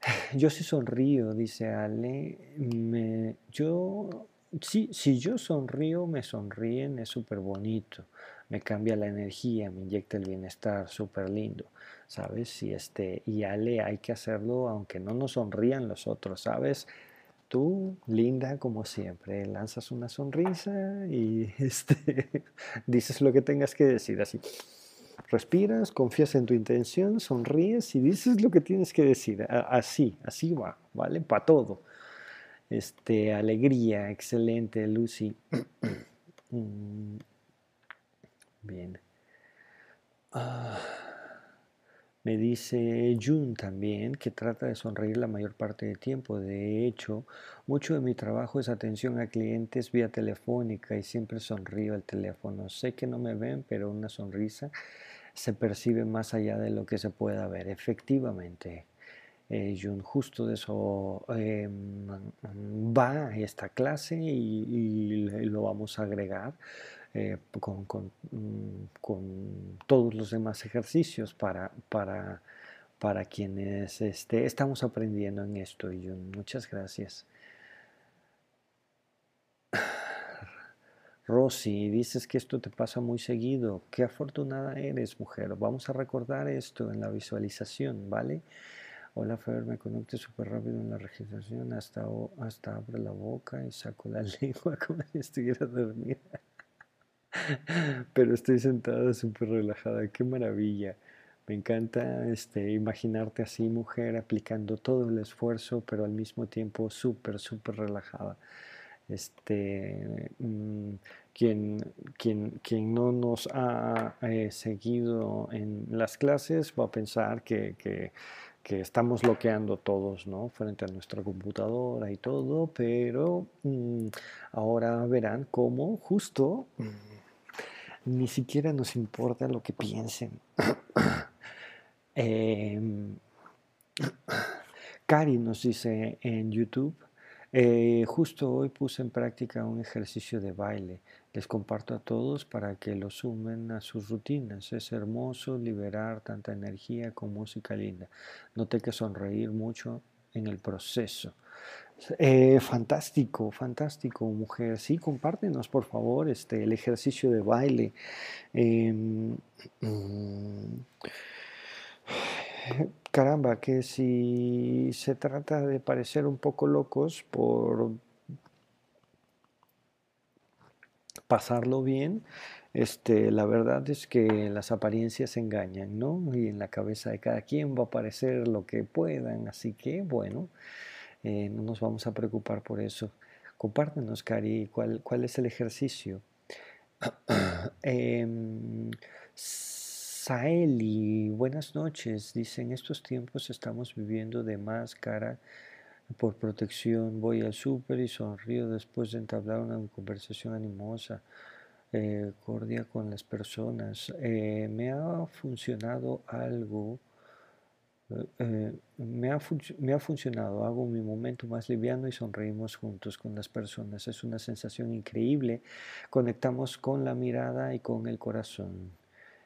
Yo sí sonrío, dice Ale. Me, yo, sí, si yo sonrío, me sonríen, es súper bonito. Me cambia la energía, me inyecta el bienestar, súper lindo. ¿Sabes? Y, este, y Ale, hay que hacerlo aunque no nos sonrían los otros, ¿sabes? Tú, linda como siempre, lanzas una sonrisa y este, dices lo que tengas que decir así. Respiras, confías en tu intención, sonríes y dices lo que tienes que decir. Así, así va, ¿vale? Para todo. Este, alegría, excelente, Lucy. Mm, bien. Ah. Me dice Jun también que trata de sonreír la mayor parte del tiempo. De hecho, mucho de mi trabajo es atención a clientes vía telefónica y siempre sonrío al teléfono. Sé que no me ven, pero una sonrisa se percibe más allá de lo que se pueda ver. Efectivamente, eh, Jun, justo de eso eh, va esta clase y, lo vamos a agregar eh, con, mm, con, todos los demás ejercicios para, para, para quienes este, estamos aprendiendo en esto. Jun. Muchas gracias. Rosy, dices que esto te pasa muy seguido. Qué afortunada eres, mujer. Vamos a recordar esto en la visualización, ¿vale? Hola, Fer, me conecto súper rápido en la registración. Hasta, hasta abro la boca y saco la lengua como si estuviera dormida. Pero estoy sentada súper relajada. Qué maravilla. Me encanta este, imaginarte así, mujer, aplicando todo el esfuerzo, pero al mismo tiempo súper, súper relajada. Este, mm, quien, quien, quien, no nos ha eh, seguido en las clases va a pensar que, que, estamos bloqueando todos, ¿no? Frente a nuestra computadora y todo, pero mm, ahora verán cómo justo mm, ni siquiera nos importa lo que piensen. eh, Cari nos dice en YouTube, eh, justo hoy puse en práctica un ejercicio de baile. Les comparto a todos para que lo sumen a sus rutinas. Es hermoso liberar tanta energía con música linda. Noté que sonreír mucho en el proceso. Eh, fantástico, fantástico, mujer. Sí, compártenos, por favor, este, el ejercicio de baile. Em, mm, caramba, que si se trata de parecer un poco locos por pasarlo bien, este, la verdad es que las apariencias engañan, ¿no? Y en la cabeza de cada quien va a aparecer lo que puedan, así que bueno, eh, no nos vamos a preocupar por eso. Compártenos, Cari, cuál, cuál es el ejercicio. eh, Saeli, buenas noches. Dice, en estos tiempos estamos viviendo de máscara por protección. Voy al súper y sonrío después de entablar una conversación animosa, eh, cordia con las personas. Eh, me ha funcionado algo. Eh, me, ha me ha funcionado, hago mi momento más liviano y sonreímos juntos con las personas. Es una sensación increíble. Conectamos con la mirada y con el corazón.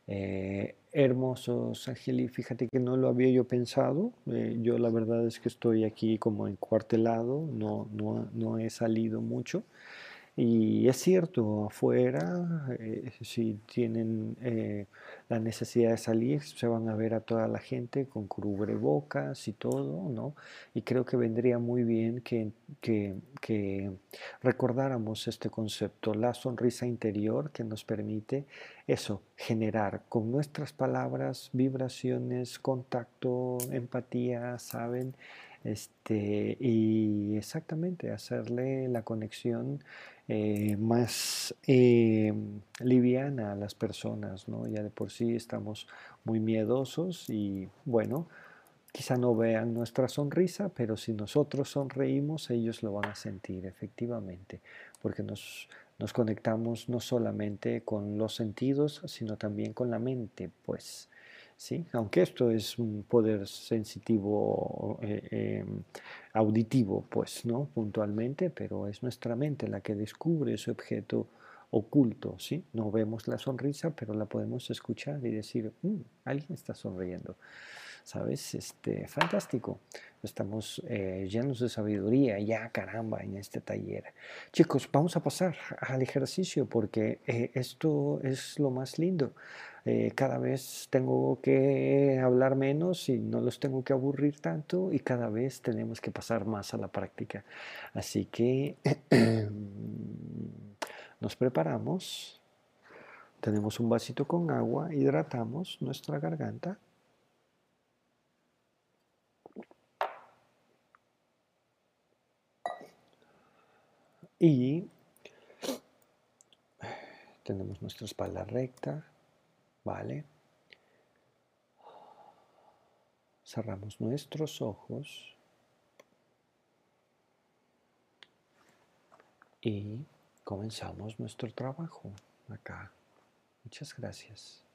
Eh, hermosos, Angeli, fíjate que no lo había yo pensado. Eh, yo la verdad es que estoy aquí como encuartelado, no, no, no he salido mucho. Y es cierto, afuera, eh, si tienen eh, la necesidad de salir, se van a ver a toda la gente con cubrebocas y todo, ¿no? Y creo que vendría muy bien que, que, recordáramos este concepto, la sonrisa interior que nos permite eso, generar con nuestras palabras vibraciones, contacto, empatía, ¿saben? Este, y exactamente hacerle la conexión eh, más eh, liviana a las personas, ¿no? Ya de por sí estamos muy miedosos y bueno, quizá no vean nuestra sonrisa, pero si nosotros sonreímos, ellos lo van a sentir efectivamente, porque nos, nos conectamos no solamente con los sentidos, sino también con la mente, pues. ¿Sí? Aunque esto es un poder sensitivo, eh, em, auditivo, pues, ¿no? Puntualmente, pero es nuestra mente la que descubre ese objeto oculto, ¿sí? No vemos la sonrisa, pero la podemos escuchar y decir, mm, alguien está sonriendo. ¿Sabes? Este, fantástico. Estamos eh, llenos de sabiduría, ya caramba, en este taller. Chicos, vamos a pasar al ejercicio porque eh, esto es lo más lindo. Eh, cada vez tengo que hablar menos y no los tengo que aburrir tanto y cada vez tenemos que pasar más a la práctica. Así que nos preparamos, tenemos un vasito con agua, hidratamos nuestra garganta. Y tenemos nuestra espalda recta, ¿Vale? Cerramos nuestros ojos y comenzamos nuestro trabajo acá. Muchas gracias.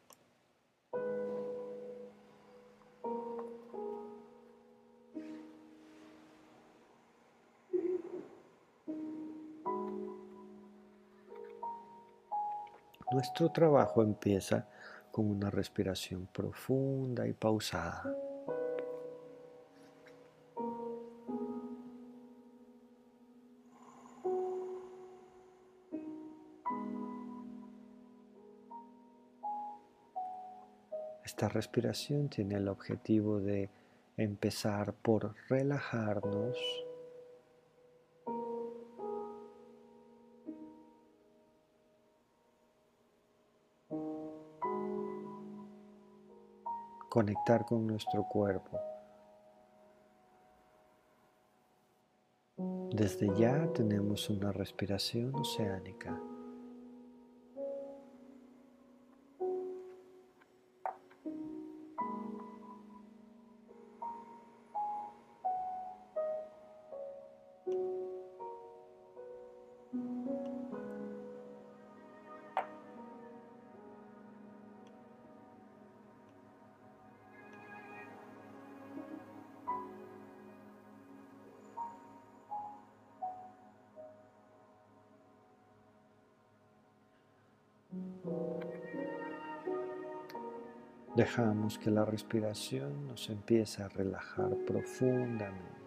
Nuestro trabajo empieza con una respiración profunda y pausada. Esta respiración tiene el objetivo de empezar por relajarnos conectar con nuestro cuerpo. Desde ya tenemos una respiración oceánica. Dejamos que la respiración nos empiece a relajar profundamente.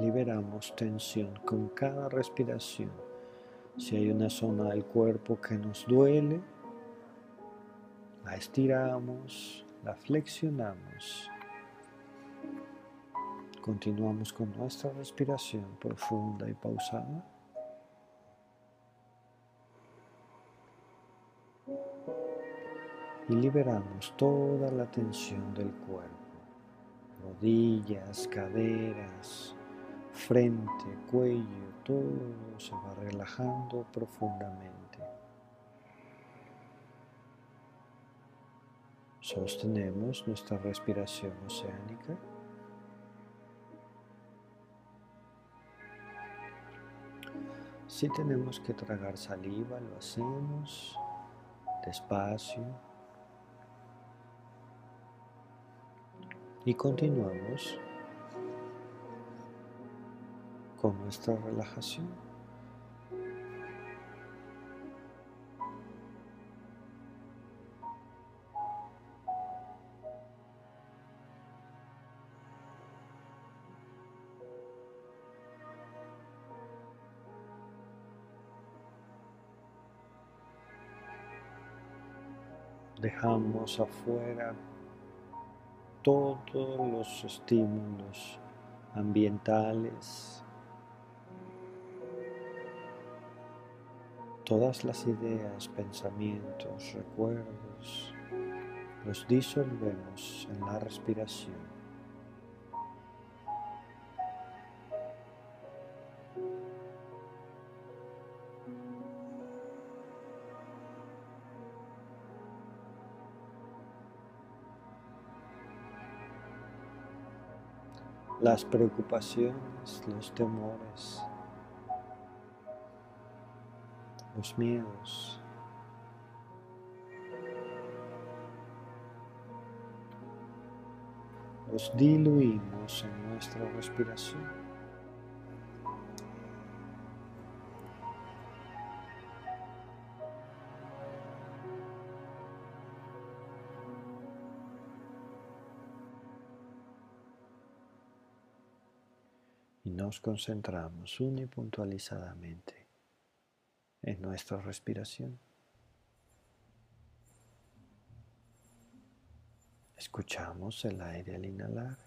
Liberamos tensión con cada respiración. Si hay una zona del cuerpo que nos duele, la estiramos, la flexionamos. Continuamos con nuestra respiración profunda y pausada. Y liberamos toda la tensión del cuerpo, rodillas, caderas, frente, cuello, todo se va relajando profundamente. Sostenemos nuestra respiración oceánica. Si tenemos que tragar saliva, lo hacemos despacio. Y continuamos con nuestra relajación. Dejamos afuera todos los estímulos ambientales Todas las ideas, pensamientos, recuerdos los disolvemos en la respiración. Las preocupaciones, los temores, los miedos. Los diluimos en nuestra respiración. y nos concentramos unipuntualizadamente en nuestra respiración. Escuchamos el aire al inhalar.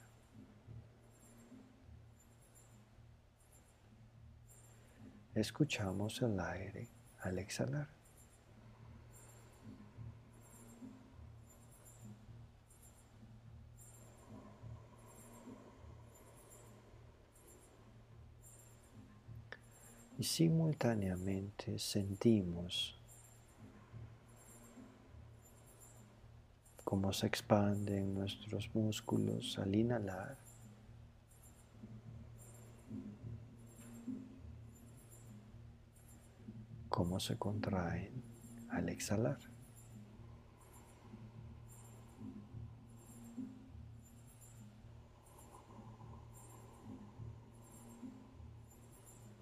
Escuchamos el aire al exhalar. Y simultáneamente sentimos cómo se expanden nuestros músculos al inhalar cómo se contraen al exhalar.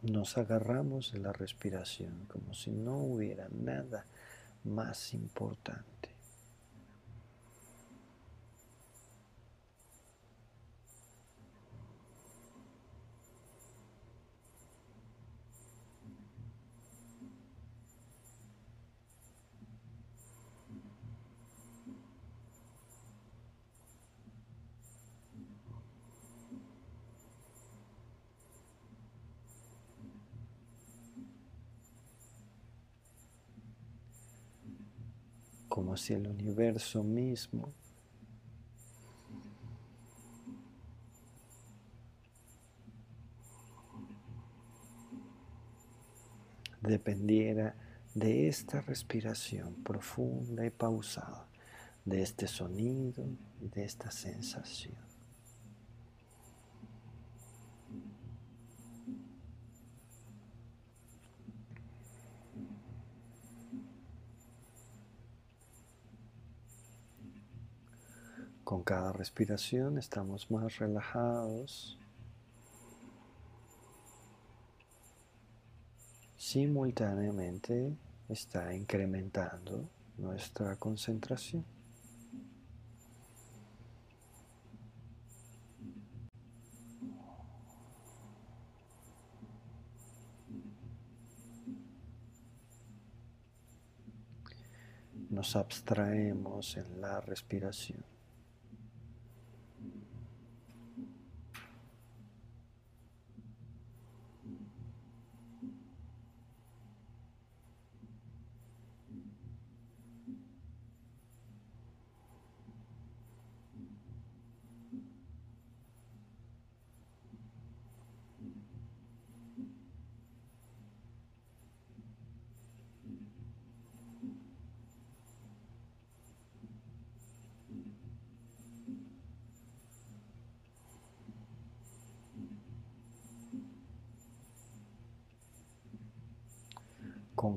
Nos agarramos de la respiración como si no hubiera nada más importante. Como si el universo mismo dependiera de esta respiración profunda y pausada, de este sonido y de esta sensación. Con cada respiración estamos más relajados. Simultáneamente está incrementando nuestra concentración. Nos abstraemos en la respiración.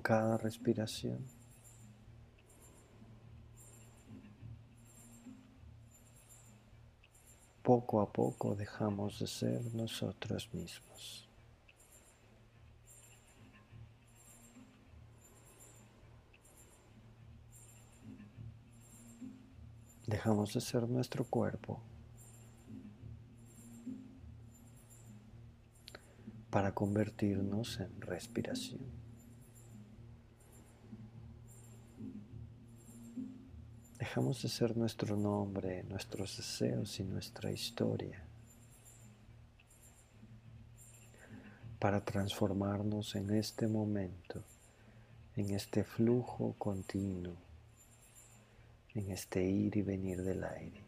Cada respiración. Poco a poco dejamos de ser nosotros mismos. Dejamos de ser nuestro cuerpo para convertirnos en respiración. Dejamos de ser nuestro nombre, nuestros deseos y nuestra historia para transformarnos en este momento, en este flujo continuo, en este ir y venir del aire.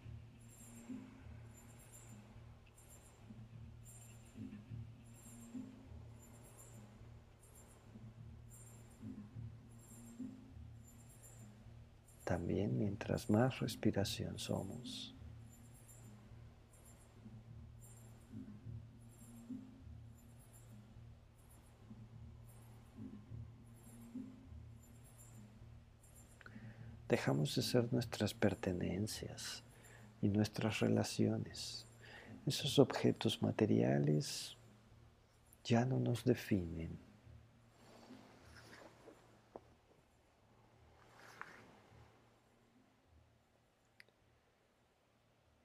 También mientras más respiración somos, dejamos de ser nuestras pertenencias y nuestras relaciones. Esos objetos materiales ya no nos definen.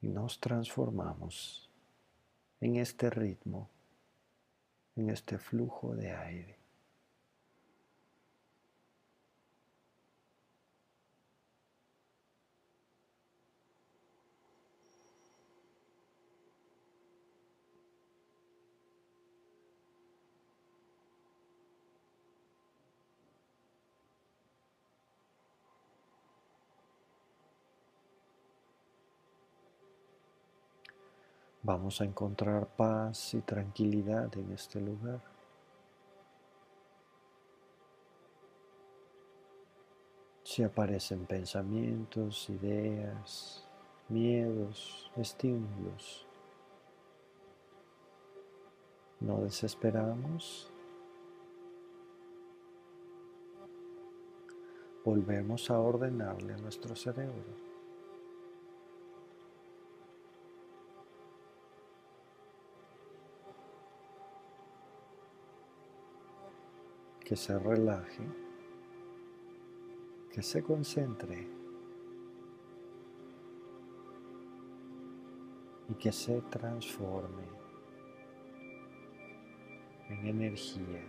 Y nos transformamos en este ritmo, en este flujo de aire. Vamos a encontrar paz y tranquilidad en este lugar. Si aparecen pensamientos, ideas, miedos, estímulos, no desesperamos. Volvemos a ordenarle a nuestro cerebro. Que se relaje, que se concentre y que se transforme en energía.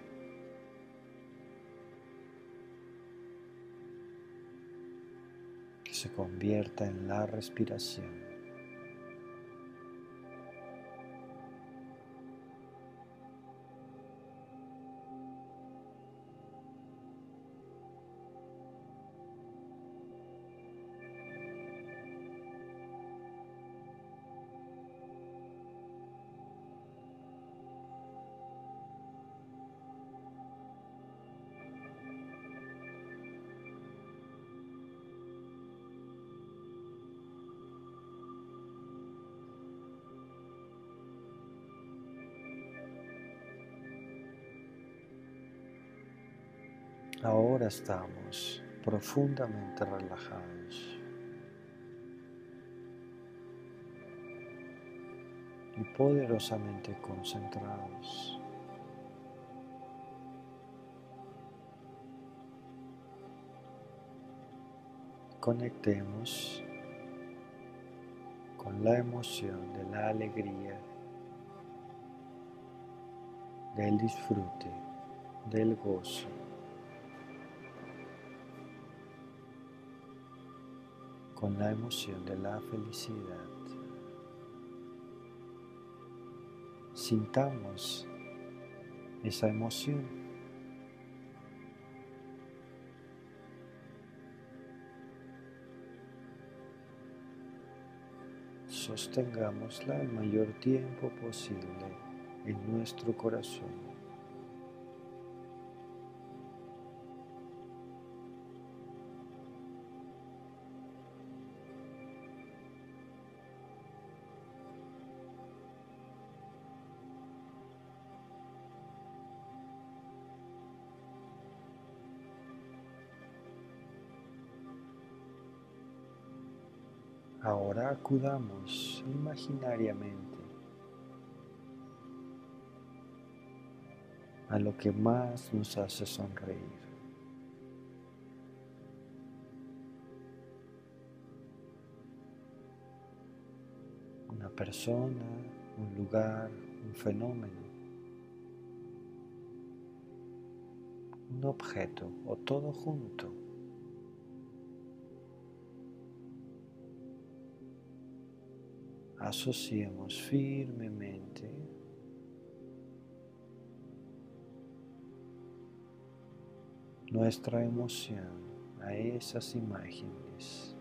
Que se convierta en la respiración. Estamos profundamente relajados y poderosamente concentrados. Conectemos con la emoción de la alegría, del disfrute, del gozo. Con la emoción de la felicidad. Sintamos esa emoción. Sostengámosla el mayor tiempo posible en nuestro corazón. Ahora acudamos imaginariamente a lo que más nos hace sonreír. Una persona, un lugar, un fenómeno, un objeto o todo junto. Asociemos firmemente nuestra emoción a esas imágenes.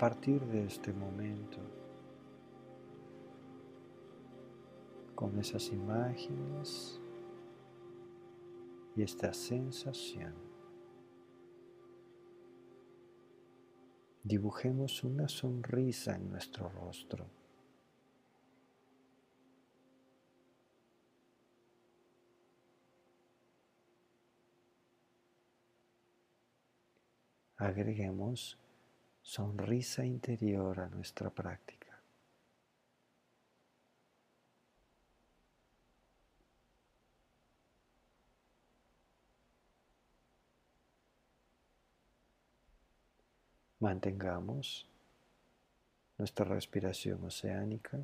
Partir de este momento, con esas imágenes y esta sensación, dibujemos una sonrisa en nuestro rostro. Agreguemos sonrisa interior a nuestra práctica. Mantengamos nuestra respiración oceánica.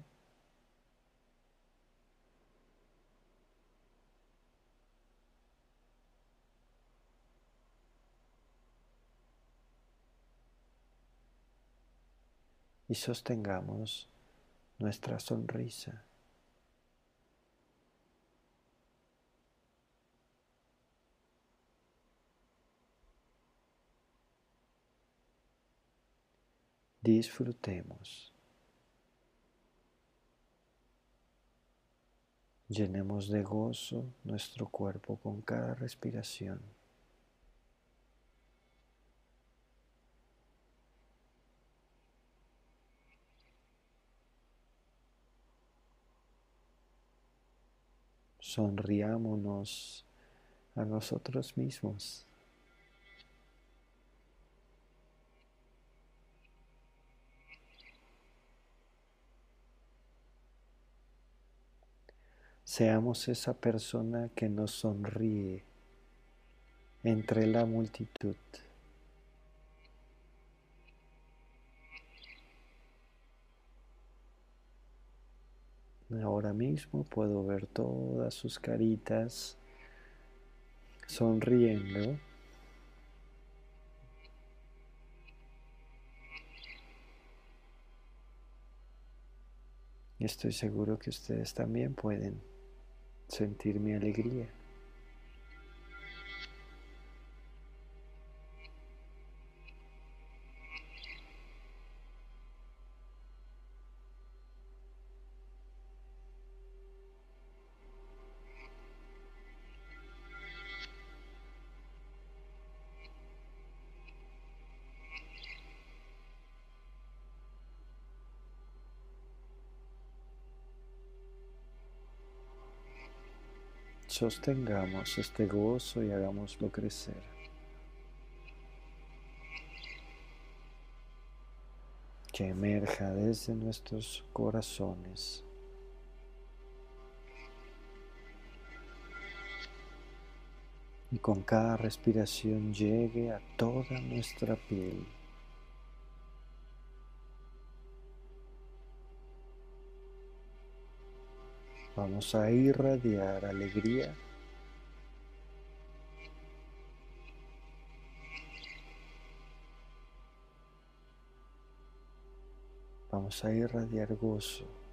Y sostengamos nuestra sonrisa. disfrutemos. Llenemos de gozo nuestro cuerpo con cada respiración. Sonriámonos a nosotros mismos. Seamos esa persona que nos sonríe entre la multitud. Ahora mismo puedo ver todas sus caritas sonriendo. Estoy seguro que ustedes también pueden sentir mi alegría. Sostengamos este gozo y hagámoslo crecer. Que emerja desde nuestros corazones. Y con cada respiración llegue a toda nuestra piel. Vamos a irradiar alegría. Vamos a irradiar gozo.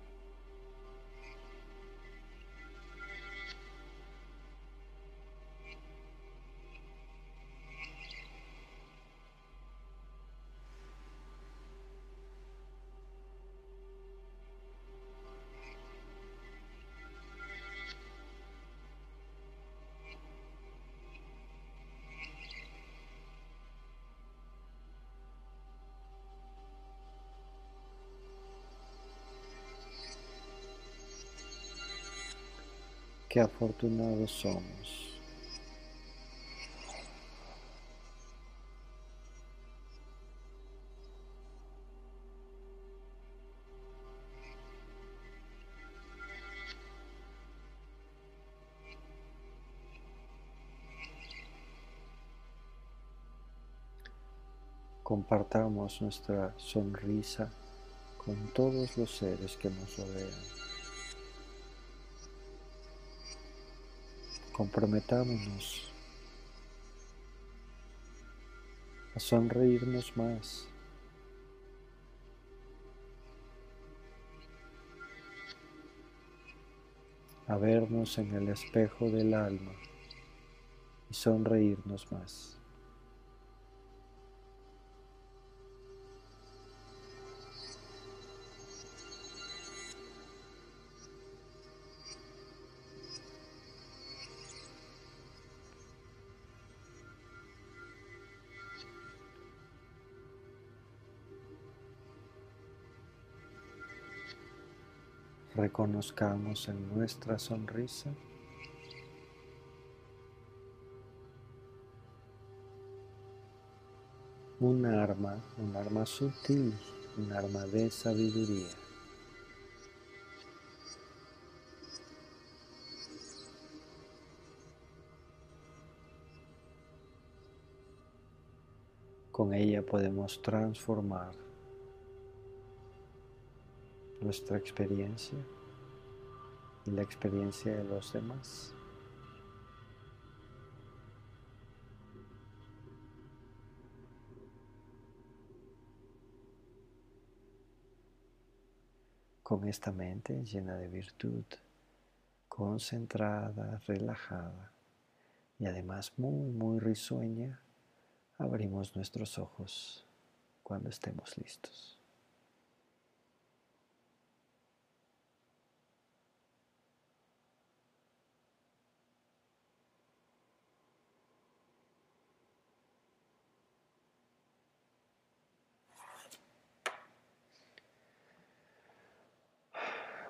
Qué afortunados somos. Compartamos nuestra sonrisa con todos los seres que nos rodean. Comprometámonos a sonreírnos más. a vernos en el espejo del alma y sonreírnos más. Reconozcamos en nuestra sonrisa un arma, un arma sutil, un arma de sabiduría. Con ella podemos transformar nuestra experiencia y la experiencia de los demás. Con esta mente llena de virtud, concentrada, relajada y además muy, muy risueña, abrimos nuestros ojos cuando estemos listos.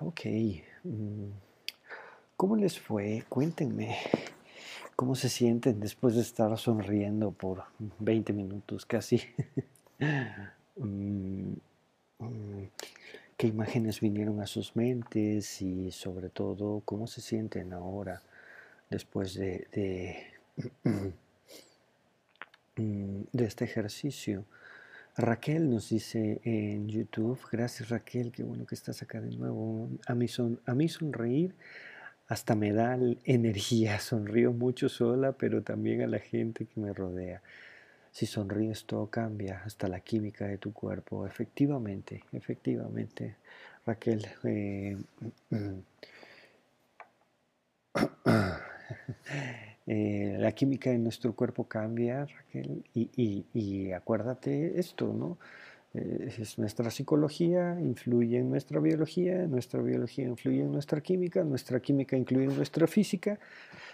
Ok. Mm, ¿Cómo les fue? Cuéntenme. ¿Cómo se sienten después de estar sonriendo por 20 minutos casi? Mm, mm, ¿Qué imágenes vinieron a sus mentes y sobre todo cómo se sienten ahora después de, de, de este ejercicio? Raquel nos dice en YouTube, gracias Raquel, qué bueno que estás acá de nuevo. A mí, son, a mí sonreír hasta me da energía, sonrío mucho sola, pero también a la gente que me rodea. Si sonríes todo cambia, hasta la química de tu cuerpo. Efectivamente, efectivamente, Raquel. Eh, Eh, la química de nuestro cuerpo cambia, Raquel, y, acuérdate esto, ¿no? Eh, es nuestra psicología influye en nuestra biología, nuestra biología influye en nuestra química, nuestra química incluye en nuestra física,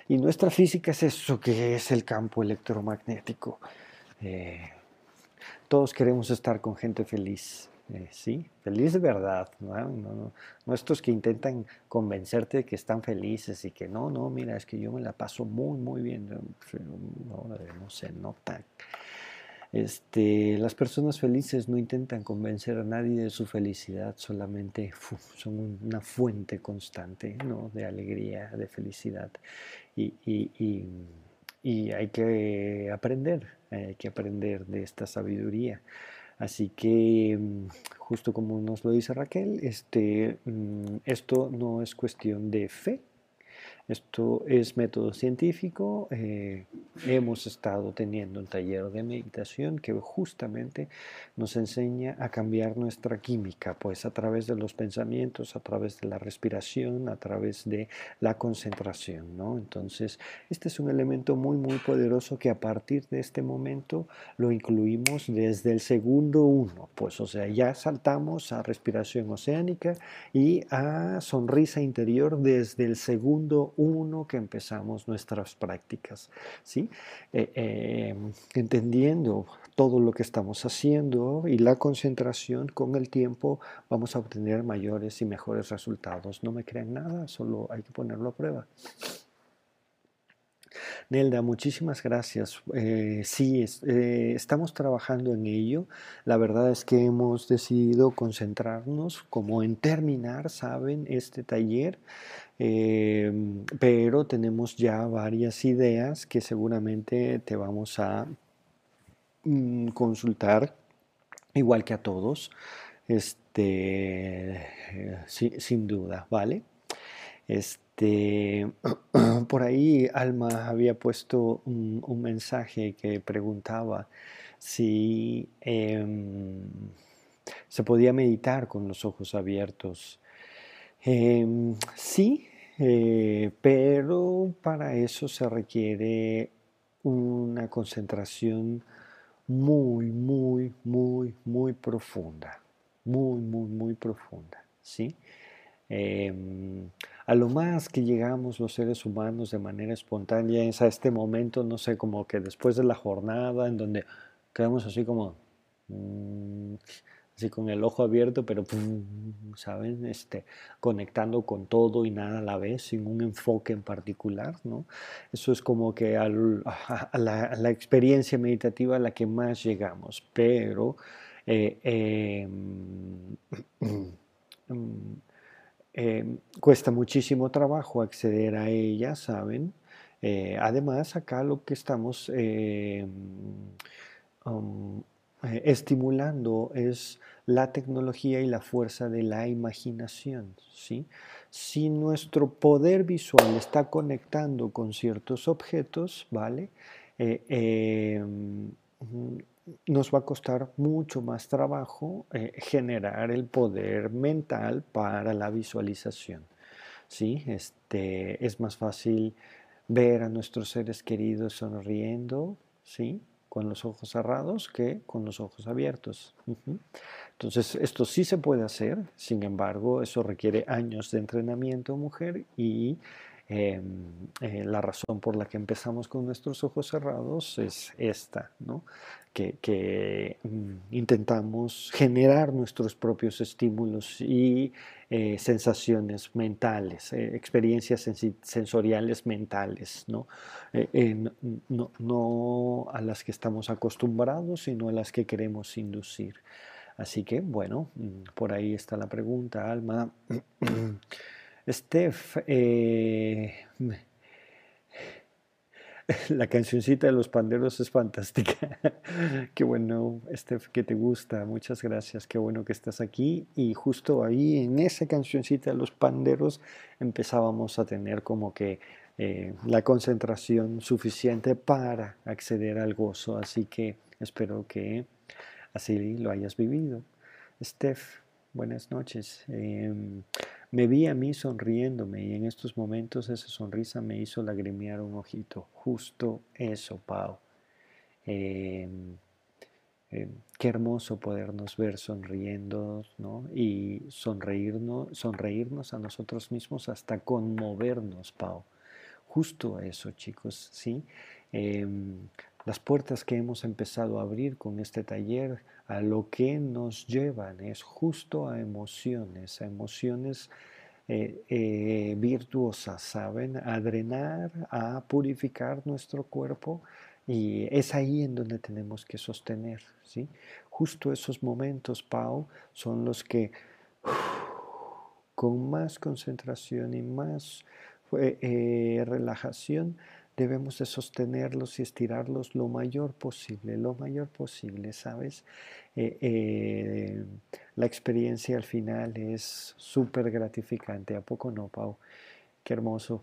y nuestra física es eso que es el campo electromagnético. Eh, todos queremos estar con gente feliz, eh, sí, feliz verdad, ¿no? No, estos que intentan convencerte de que están felices y que no, no, mira, es que yo me la paso muy, muy bien, no, se nota. Este, las personas felices no intentan convencer a nadie de su felicidad, solamente son una fuente constante ¿no? de alegría, de felicidad. Y, y, y hay que aprender, hay que aprender de esta sabiduría. Así que, mm, justo como nos lo dice Raquel, este, mm, esto no es cuestión de fe, esto es método científico. Eh, hemos estado teniendo un taller de meditación que justamente nos enseña a cambiar nuestra química, pues a través de los pensamientos, a través de la respiración, a través de la concentración. ¿no? Entonces, este es un elemento muy, muy poderoso que a partir de este momento lo incluimos desde el segundo uno. Pues, o sea, ya saltamos a respiración oceánica y a sonrisa interior desde el segundo uno que empezamos nuestras prácticas, ¿sí? Eh, eh, entendiendo todo lo que estamos haciendo y la concentración con el tiempo vamos a obtener mayores y mejores resultados. No me crean nada, solo hay que ponerlo a prueba. Nelda, muchísimas gracias. Eh, sí, estamos trabajando en ello. La verdad es que hemos decidido concentrarnos como en terminar, ¿saben? Este taller. Em, pero tenemos ya varias ideas que seguramente te vamos a mm, consultar, igual que a todos, este, eh, sin duda, ¿vale? Este, por ahí Alma había puesto un, mensaje que preguntaba si em, se podía meditar con los ojos abiertos. Em, sí, eh, pero para eso se requiere una concentración muy, muy, muy, muy profunda. Muy, muy, muy profunda. ¿sí? Em, a lo más que llegamos los seres humanos de manera espontánea es a este momento, no sé, como que después de la jornada en donde quedamos así como... Mm, así con el ojo abierto, pero, ¿saben? Este, conectando con todo y nada a la vez, sin un enfoque en particular, ¿no? Eso es como que a, la, experiencia meditativa a la que más llegamos, pero eh, em, em, cuesta muchísimo trabajo acceder a ella, ¿saben? Eh, además, acá lo que estamos em, um, eh, estimulando es la tecnología y la fuerza de la imaginación. ¿sí? Si nuestro poder visual está conectando con ciertos objetos, ¿vale? Nos va a costar mucho más trabajo eh, generar el poder mental para la visualización. ¿sí? Este, es más fácil ver a nuestros seres queridos sonriendo, ¿sí? con los ojos cerrados que con los ojos abiertos. Entonces, esto sí se puede hacer, sin embargo, eso requiere años de entrenamiento, mujer, y Em, eh, la razón por la que empezamos con nuestros ojos cerrados es esta, que, mm, intentamos generar nuestros propios estímulos y eh, sensaciones mentales, eh, experiencias sensoriales mentales, no a las que estamos acostumbrados, sino a las que queremos inducir. Así que, bueno, mm, por ahí está la pregunta, Alma. Steph, eh, la cancioncita de los panderos es fantástica. qué bueno, Steph, que te gusta. Muchas gracias. Qué bueno que estás aquí. Y justo ahí, en esa cancioncita de los panderos, empezábamos a tener como que eh, la concentración suficiente para acceder al gozo. Así que espero que así lo hayas vivido. Steph, buenas noches. Em, me vi a mí sonriéndome y en estos momentos esa sonrisa me hizo lagrimear un ojito. Justo eso, Pau. Em, em, qué hermoso podernos ver sonriendo ¿no? y sonreírnos, sonreírnos a nosotros mismos hasta conmovernos, Pau. Justo eso, chicos, ¿sí? Em, las puertas que hemos empezado a abrir con este taller a lo que nos llevan es justo a emociones, a emociones eh, eh, virtuosas, ¿saben? A drenar, a purificar nuestro cuerpo y es ahí en donde tenemos que sostener, ¿sí? Justo esos momentos, Pau, son los que con más concentración y más eh, relajación debemos de sostenerlos y estirarlos lo mayor posible, lo mayor posible, ¿sabes? Eh, eh, la experiencia al final es súper gratificante, ¿a poco no, Pau? Qué hermoso.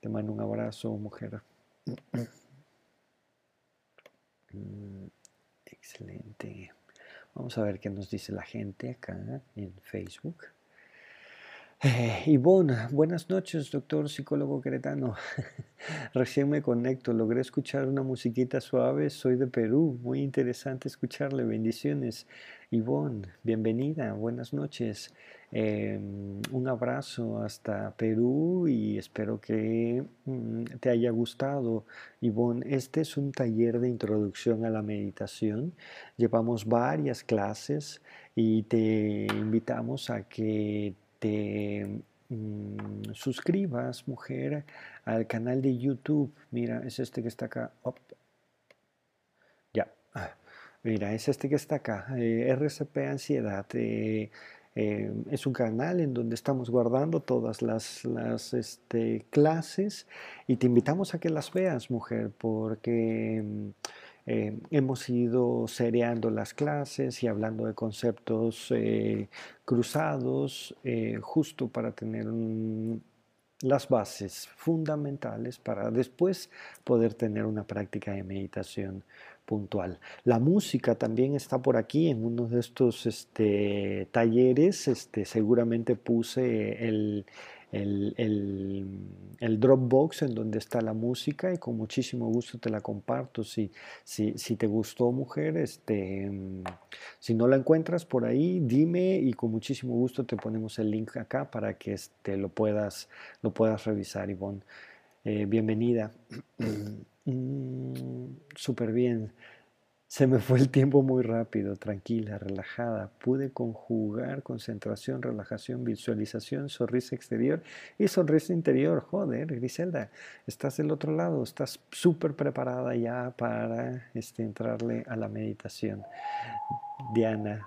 Te mando un abrazo, mujer. Mm, excelente. Vamos a ver qué nos dice la gente acá en Facebook. Eh, Ivonne, buenas noches, doctor psicólogo queretano. Recién me conecto, logré escuchar una musiquita suave, soy de Perú, muy interesante escucharle, bendiciones. Ivonne, bienvenida, buenas noches. Em, un abrazo hasta Perú y espero que mm, te haya gustado. Ivonne, este es un taller de introducción a la meditación. Llevamos varias clases y te invitamos a que te mm, suscribas, mujer, al canal de YouTube. Mira, es este que está acá. Ya. Mira, es este que está acá. Eh, RCP Ansiedad. Eh, eh, es un canal en donde estamos guardando todas las, las este, clases y te invitamos a que las veas, mujer, porque mm, eh, hemos ido seriando las clases y hablando de conceptos eh, cruzados eh, justo para tener las bases fundamentales para después poder tener una práctica de meditación puntual. La música también está por aquí en uno de estos este, talleres. Este, seguramente puse el, el, Dropbox en donde está la música y con muchísimo gusto te la comparto. Si, si, si te gustó, mujer, este, si no la encuentras por ahí, dime y con muchísimo gusto te ponemos el link acá para que este, lo, puedas, lo puedas revisar, Ivonne. Eh, bienvenida. Mm, súper bien. Se me fue el tiempo muy rápido, tranquila, relajada. Pude conjugar concentración, relajación, visualización, sonrisa exterior y sonrisa interior. Joder, Griselda, estás del otro lado, estás súper preparada ya para este, entrarle a la meditación. Diana,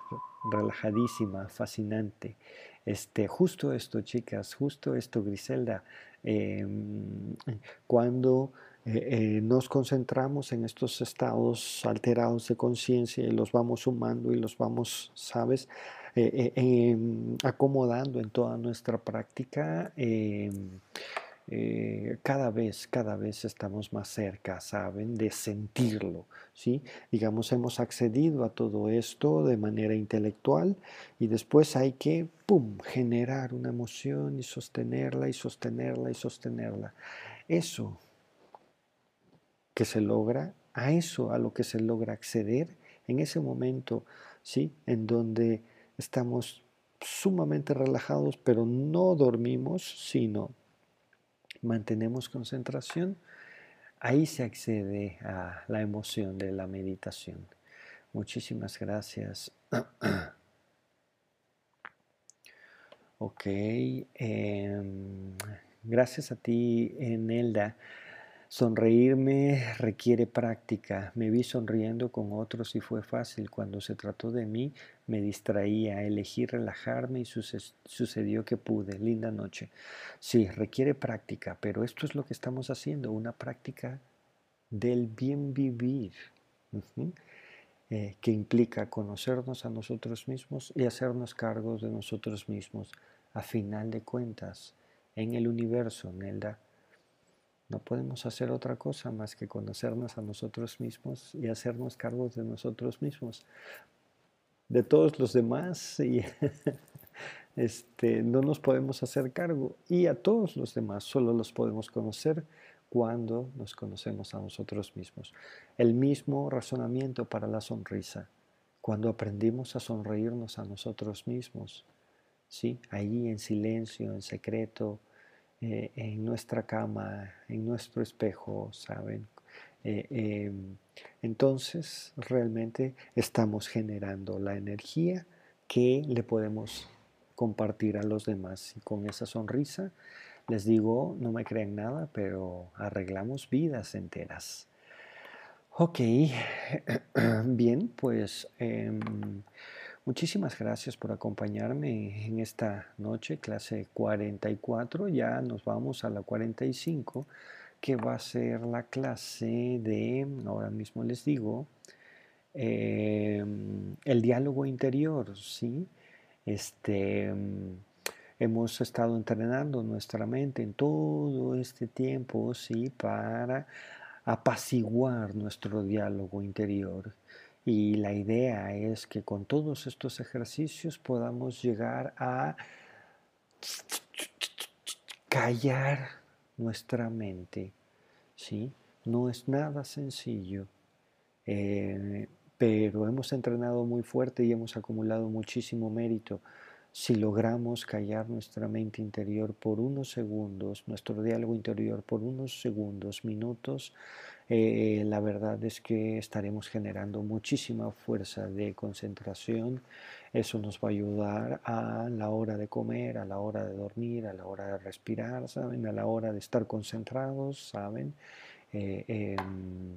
relajadísima, fascinante. Este, justo esto, chicas, justo esto, Griselda. Em, cuando eh, nos concentramos en estos estados alterados de conciencia y los vamos sumando y los vamos, ¿sabes? Em, acomodando en toda nuestra práctica. Eh, cada vez, cada vez estamos más cerca, ¿saben? De sentirlo, ¿sí? Digamos, hemos accedido a todo esto de manera intelectual y después hay que, ¡pum!, generar una emoción y sostenerla y sostenerla y sostenerla. Eso que se logra, a eso a lo que se logra acceder en ese momento, ¿sí? En donde estamos sumamente relajados, pero no dormimos, sino mantenemos concentración, ahí se accede a la emoción de la meditación. Muchísimas gracias. ok, em, gracias a ti, Nelda. Sonreírme requiere práctica. Me vi sonriendo con otros y fue fácil. Cuando se trató de mí, me distraía. Elegí relajarme y sucedió que pude. Linda noche. Sí, requiere práctica, pero esto es lo que estamos haciendo, una práctica del bien vivir, eh, que implica conocernos a nosotros mismos y hacernos cargos de nosotros mismos. A final de cuentas, en el universo, Nelda, no podemos hacer otra cosa más que conocernos a nosotros mismos y hacernos cargos de nosotros mismos. De todos los demás, y este, no nos podemos hacer cargo. Y a todos los demás solo los podemos conocer cuando nos conocemos a nosotros mismos. El mismo razonamiento para la sonrisa. Cuando aprendimos a sonreírnos a nosotros mismos, ¿sí? ahí en silencio, en secreto, eh, en nuestra cama, en nuestro espejo, ¿saben? Eh, em, entonces realmente estamos generando la energía que le podemos compartir a los demás. Y con esa sonrisa les digo, no me creen nada, pero arreglamos vidas enteras. Ok, bien, pues em, Muchísimas gracias por acompañarme en esta noche, clase 44. Ya nos vamos a la 45, que va a ser la clase de, ahora mismo les digo, em, el diálogo interior, ¿sí? Este, hemos estado entrenando nuestra mente en todo este tiempo, ¿sí? Para apaciguar nuestro diálogo interior. Y la idea es que con todos estos ejercicios podamos llegar a callar nuestra mente. ¿sí? No es nada sencillo, eh, pero hemos entrenado muy fuerte y hemos acumulado muchísimo mérito. Si logramos callar nuestra mente interior por unos segundos, nuestro diálogo interior por unos segundos, minutos, eh, la verdad es que estaremos generando muchísima fuerza de concentración. Eso nos va a ayudar a la hora de comer, a la hora de dormir, a la hora de respirar, ¿saben? A la hora de estar concentrados, ¿saben? Eh, em,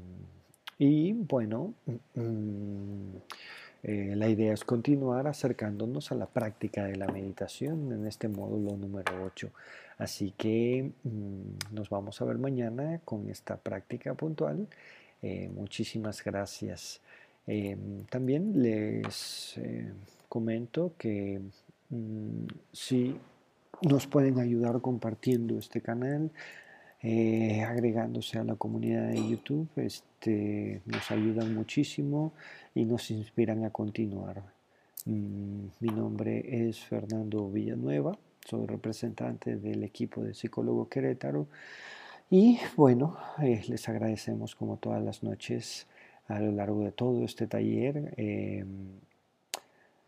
y bueno, mm, eh, la idea es continuar acercándonos a la práctica de la meditación en este módulo número 8. Así que mm, nos vamos a ver mañana con esta práctica puntual. Eh, muchísimas gracias. Eh, también les eh, comento que mm, si nos pueden ayudar compartiendo este canal, agregándose a la comunidad de YouTube, este, nos ayudan muchísimo y nos inspiran a continuar. Mm, mi nombre es Fernando Villanueva soy representante del equipo de psicólogo Querétaro. Y bueno, eh, les agradecemos como todas las noches a lo largo de todo este taller em,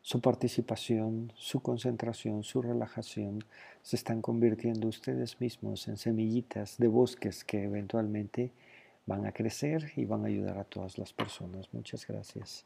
su participación, su concentración, su relajación. Se están convirtiendo ustedes mismos en semillitas de bosques que eventualmente van a crecer y van a ayudar a todas las personas. Muchas gracias.